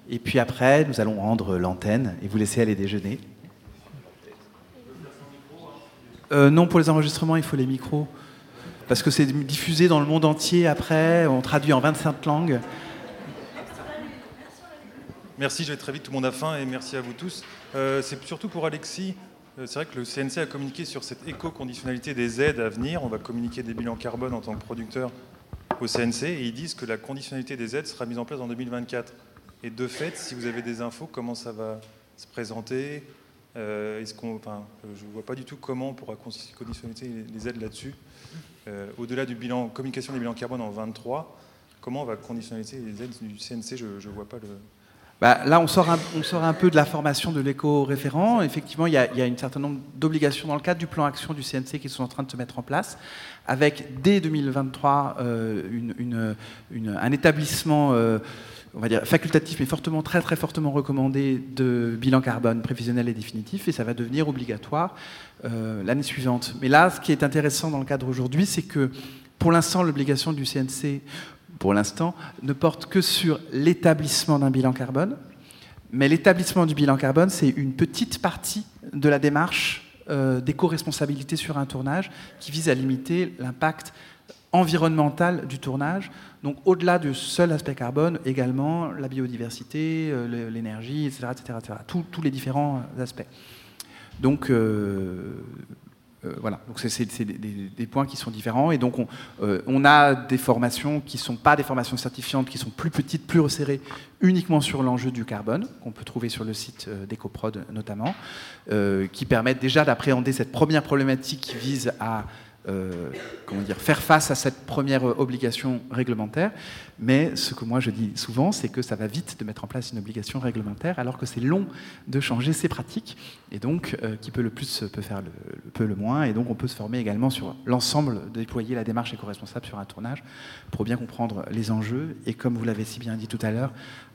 Et puis après, nous allons rendre l'antenne et vous laisser aller déjeuner. Euh, non, pour les enregistrements, il faut les micros. Parce que c'est diffusé dans le monde entier après. On traduit en 25 langues. Merci, je vais très vite, tout le monde a faim et merci à vous tous. Euh, c'est surtout pour Alexis. Euh, C'est vrai que le CNC a communiqué sur cette éco-conditionnalité des aides à venir. On va communiquer des bilans carbone en tant que producteur au CNC et ils disent que la conditionnalité des aides sera mise en place en 2024. Et de fait, si vous avez des infos, comment ça va se présenter? Euh, Je ne vois pas du tout comment on pourra con- conditionner les, aides là-dessus. Au-delà du bilan, communication des bilans carbone en 23, comment on va conditionner les aides du CNC Je ne vois pas le, Bah, là, on sort, un, peu de la formation de l'éco-référent. Effectivement, il y, a, un certain nombre d'obligations dans le cadre du plan action du CNC qui sont en train de se mettre en place, avec dès 2023 euh, un établissement, euh, on va dire facultatif, mais fortement, très très fortement recommandé de bilan carbone prévisionnel et définitif, et ça va devenir obligatoire euh, l'année suivante. Mais là, ce qui est intéressant dans le cadre aujourd'hui, c'est que pour l'instant, l'obligation du CNC pour l'instant, ne porte que sur l'établissement d'un bilan carbone. Mais l'établissement du bilan carbone, c'est une petite partie de la démarche euh, d'éco-responsabilité sur un tournage qui vise à limiter l'impact environnementale du tournage. Donc au-delà du seul aspect carbone, également la biodiversité, euh, l'énergie, etc., etc., Tous, les différents aspects. Donc euh, euh, voilà, donc c'est des, points qui sont différents. Et donc on, on a des formations qui ne sont pas des formations certifiantes, qui sont plus petites, plus resserrées, uniquement sur l'enjeu du carbone, qu'on peut trouver sur le site d'EcoProd notamment, qui permettent déjà d'appréhender cette première problématique qui vise à euh, comment dire, faire face à cette première obligation réglementaire. Mais ce que moi je dis souvent, c'est que ça va vite de mettre en place une obligation réglementaire, alors que c'est long de changer ses pratiques. Et donc, euh, qui peut le plus peut faire le, peut le moins. Et donc, on peut se former également sur l'ensemble, déployer la démarche éco-responsable sur un tournage pour bien comprendre les enjeux et, comme vous l'avez si bien dit tout à l'heure,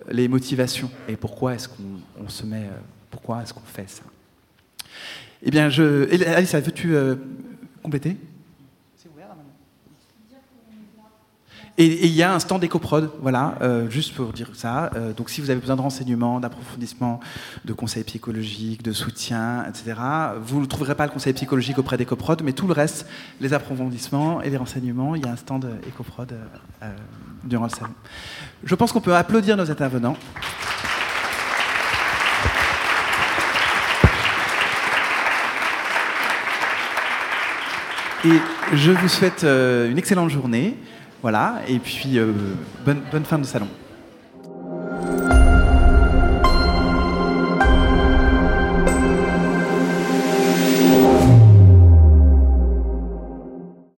les motivations et pourquoi est-ce qu'on se met, euh, pourquoi est-ce qu'on fait ça. Eh bien, je, Alice, veux-tu compléter? Et il y a un stand EcoProd, voilà, euh, juste pour dire ça. Euh, donc si vous avez besoin de renseignements, d'approfondissement, de conseils psychologiques, de soutien, etc., vous ne trouverez pas le conseil psychologique auprès d'EcoProd, mais tout le reste, les approfondissements et les renseignements, il y a un stand EcoProd euh, durant le salon. Je pense qu'on peut applaudir nos intervenants. Et je vous souhaite une excellente journée. Voilà, et puis euh, bonne, bonne fin de salon.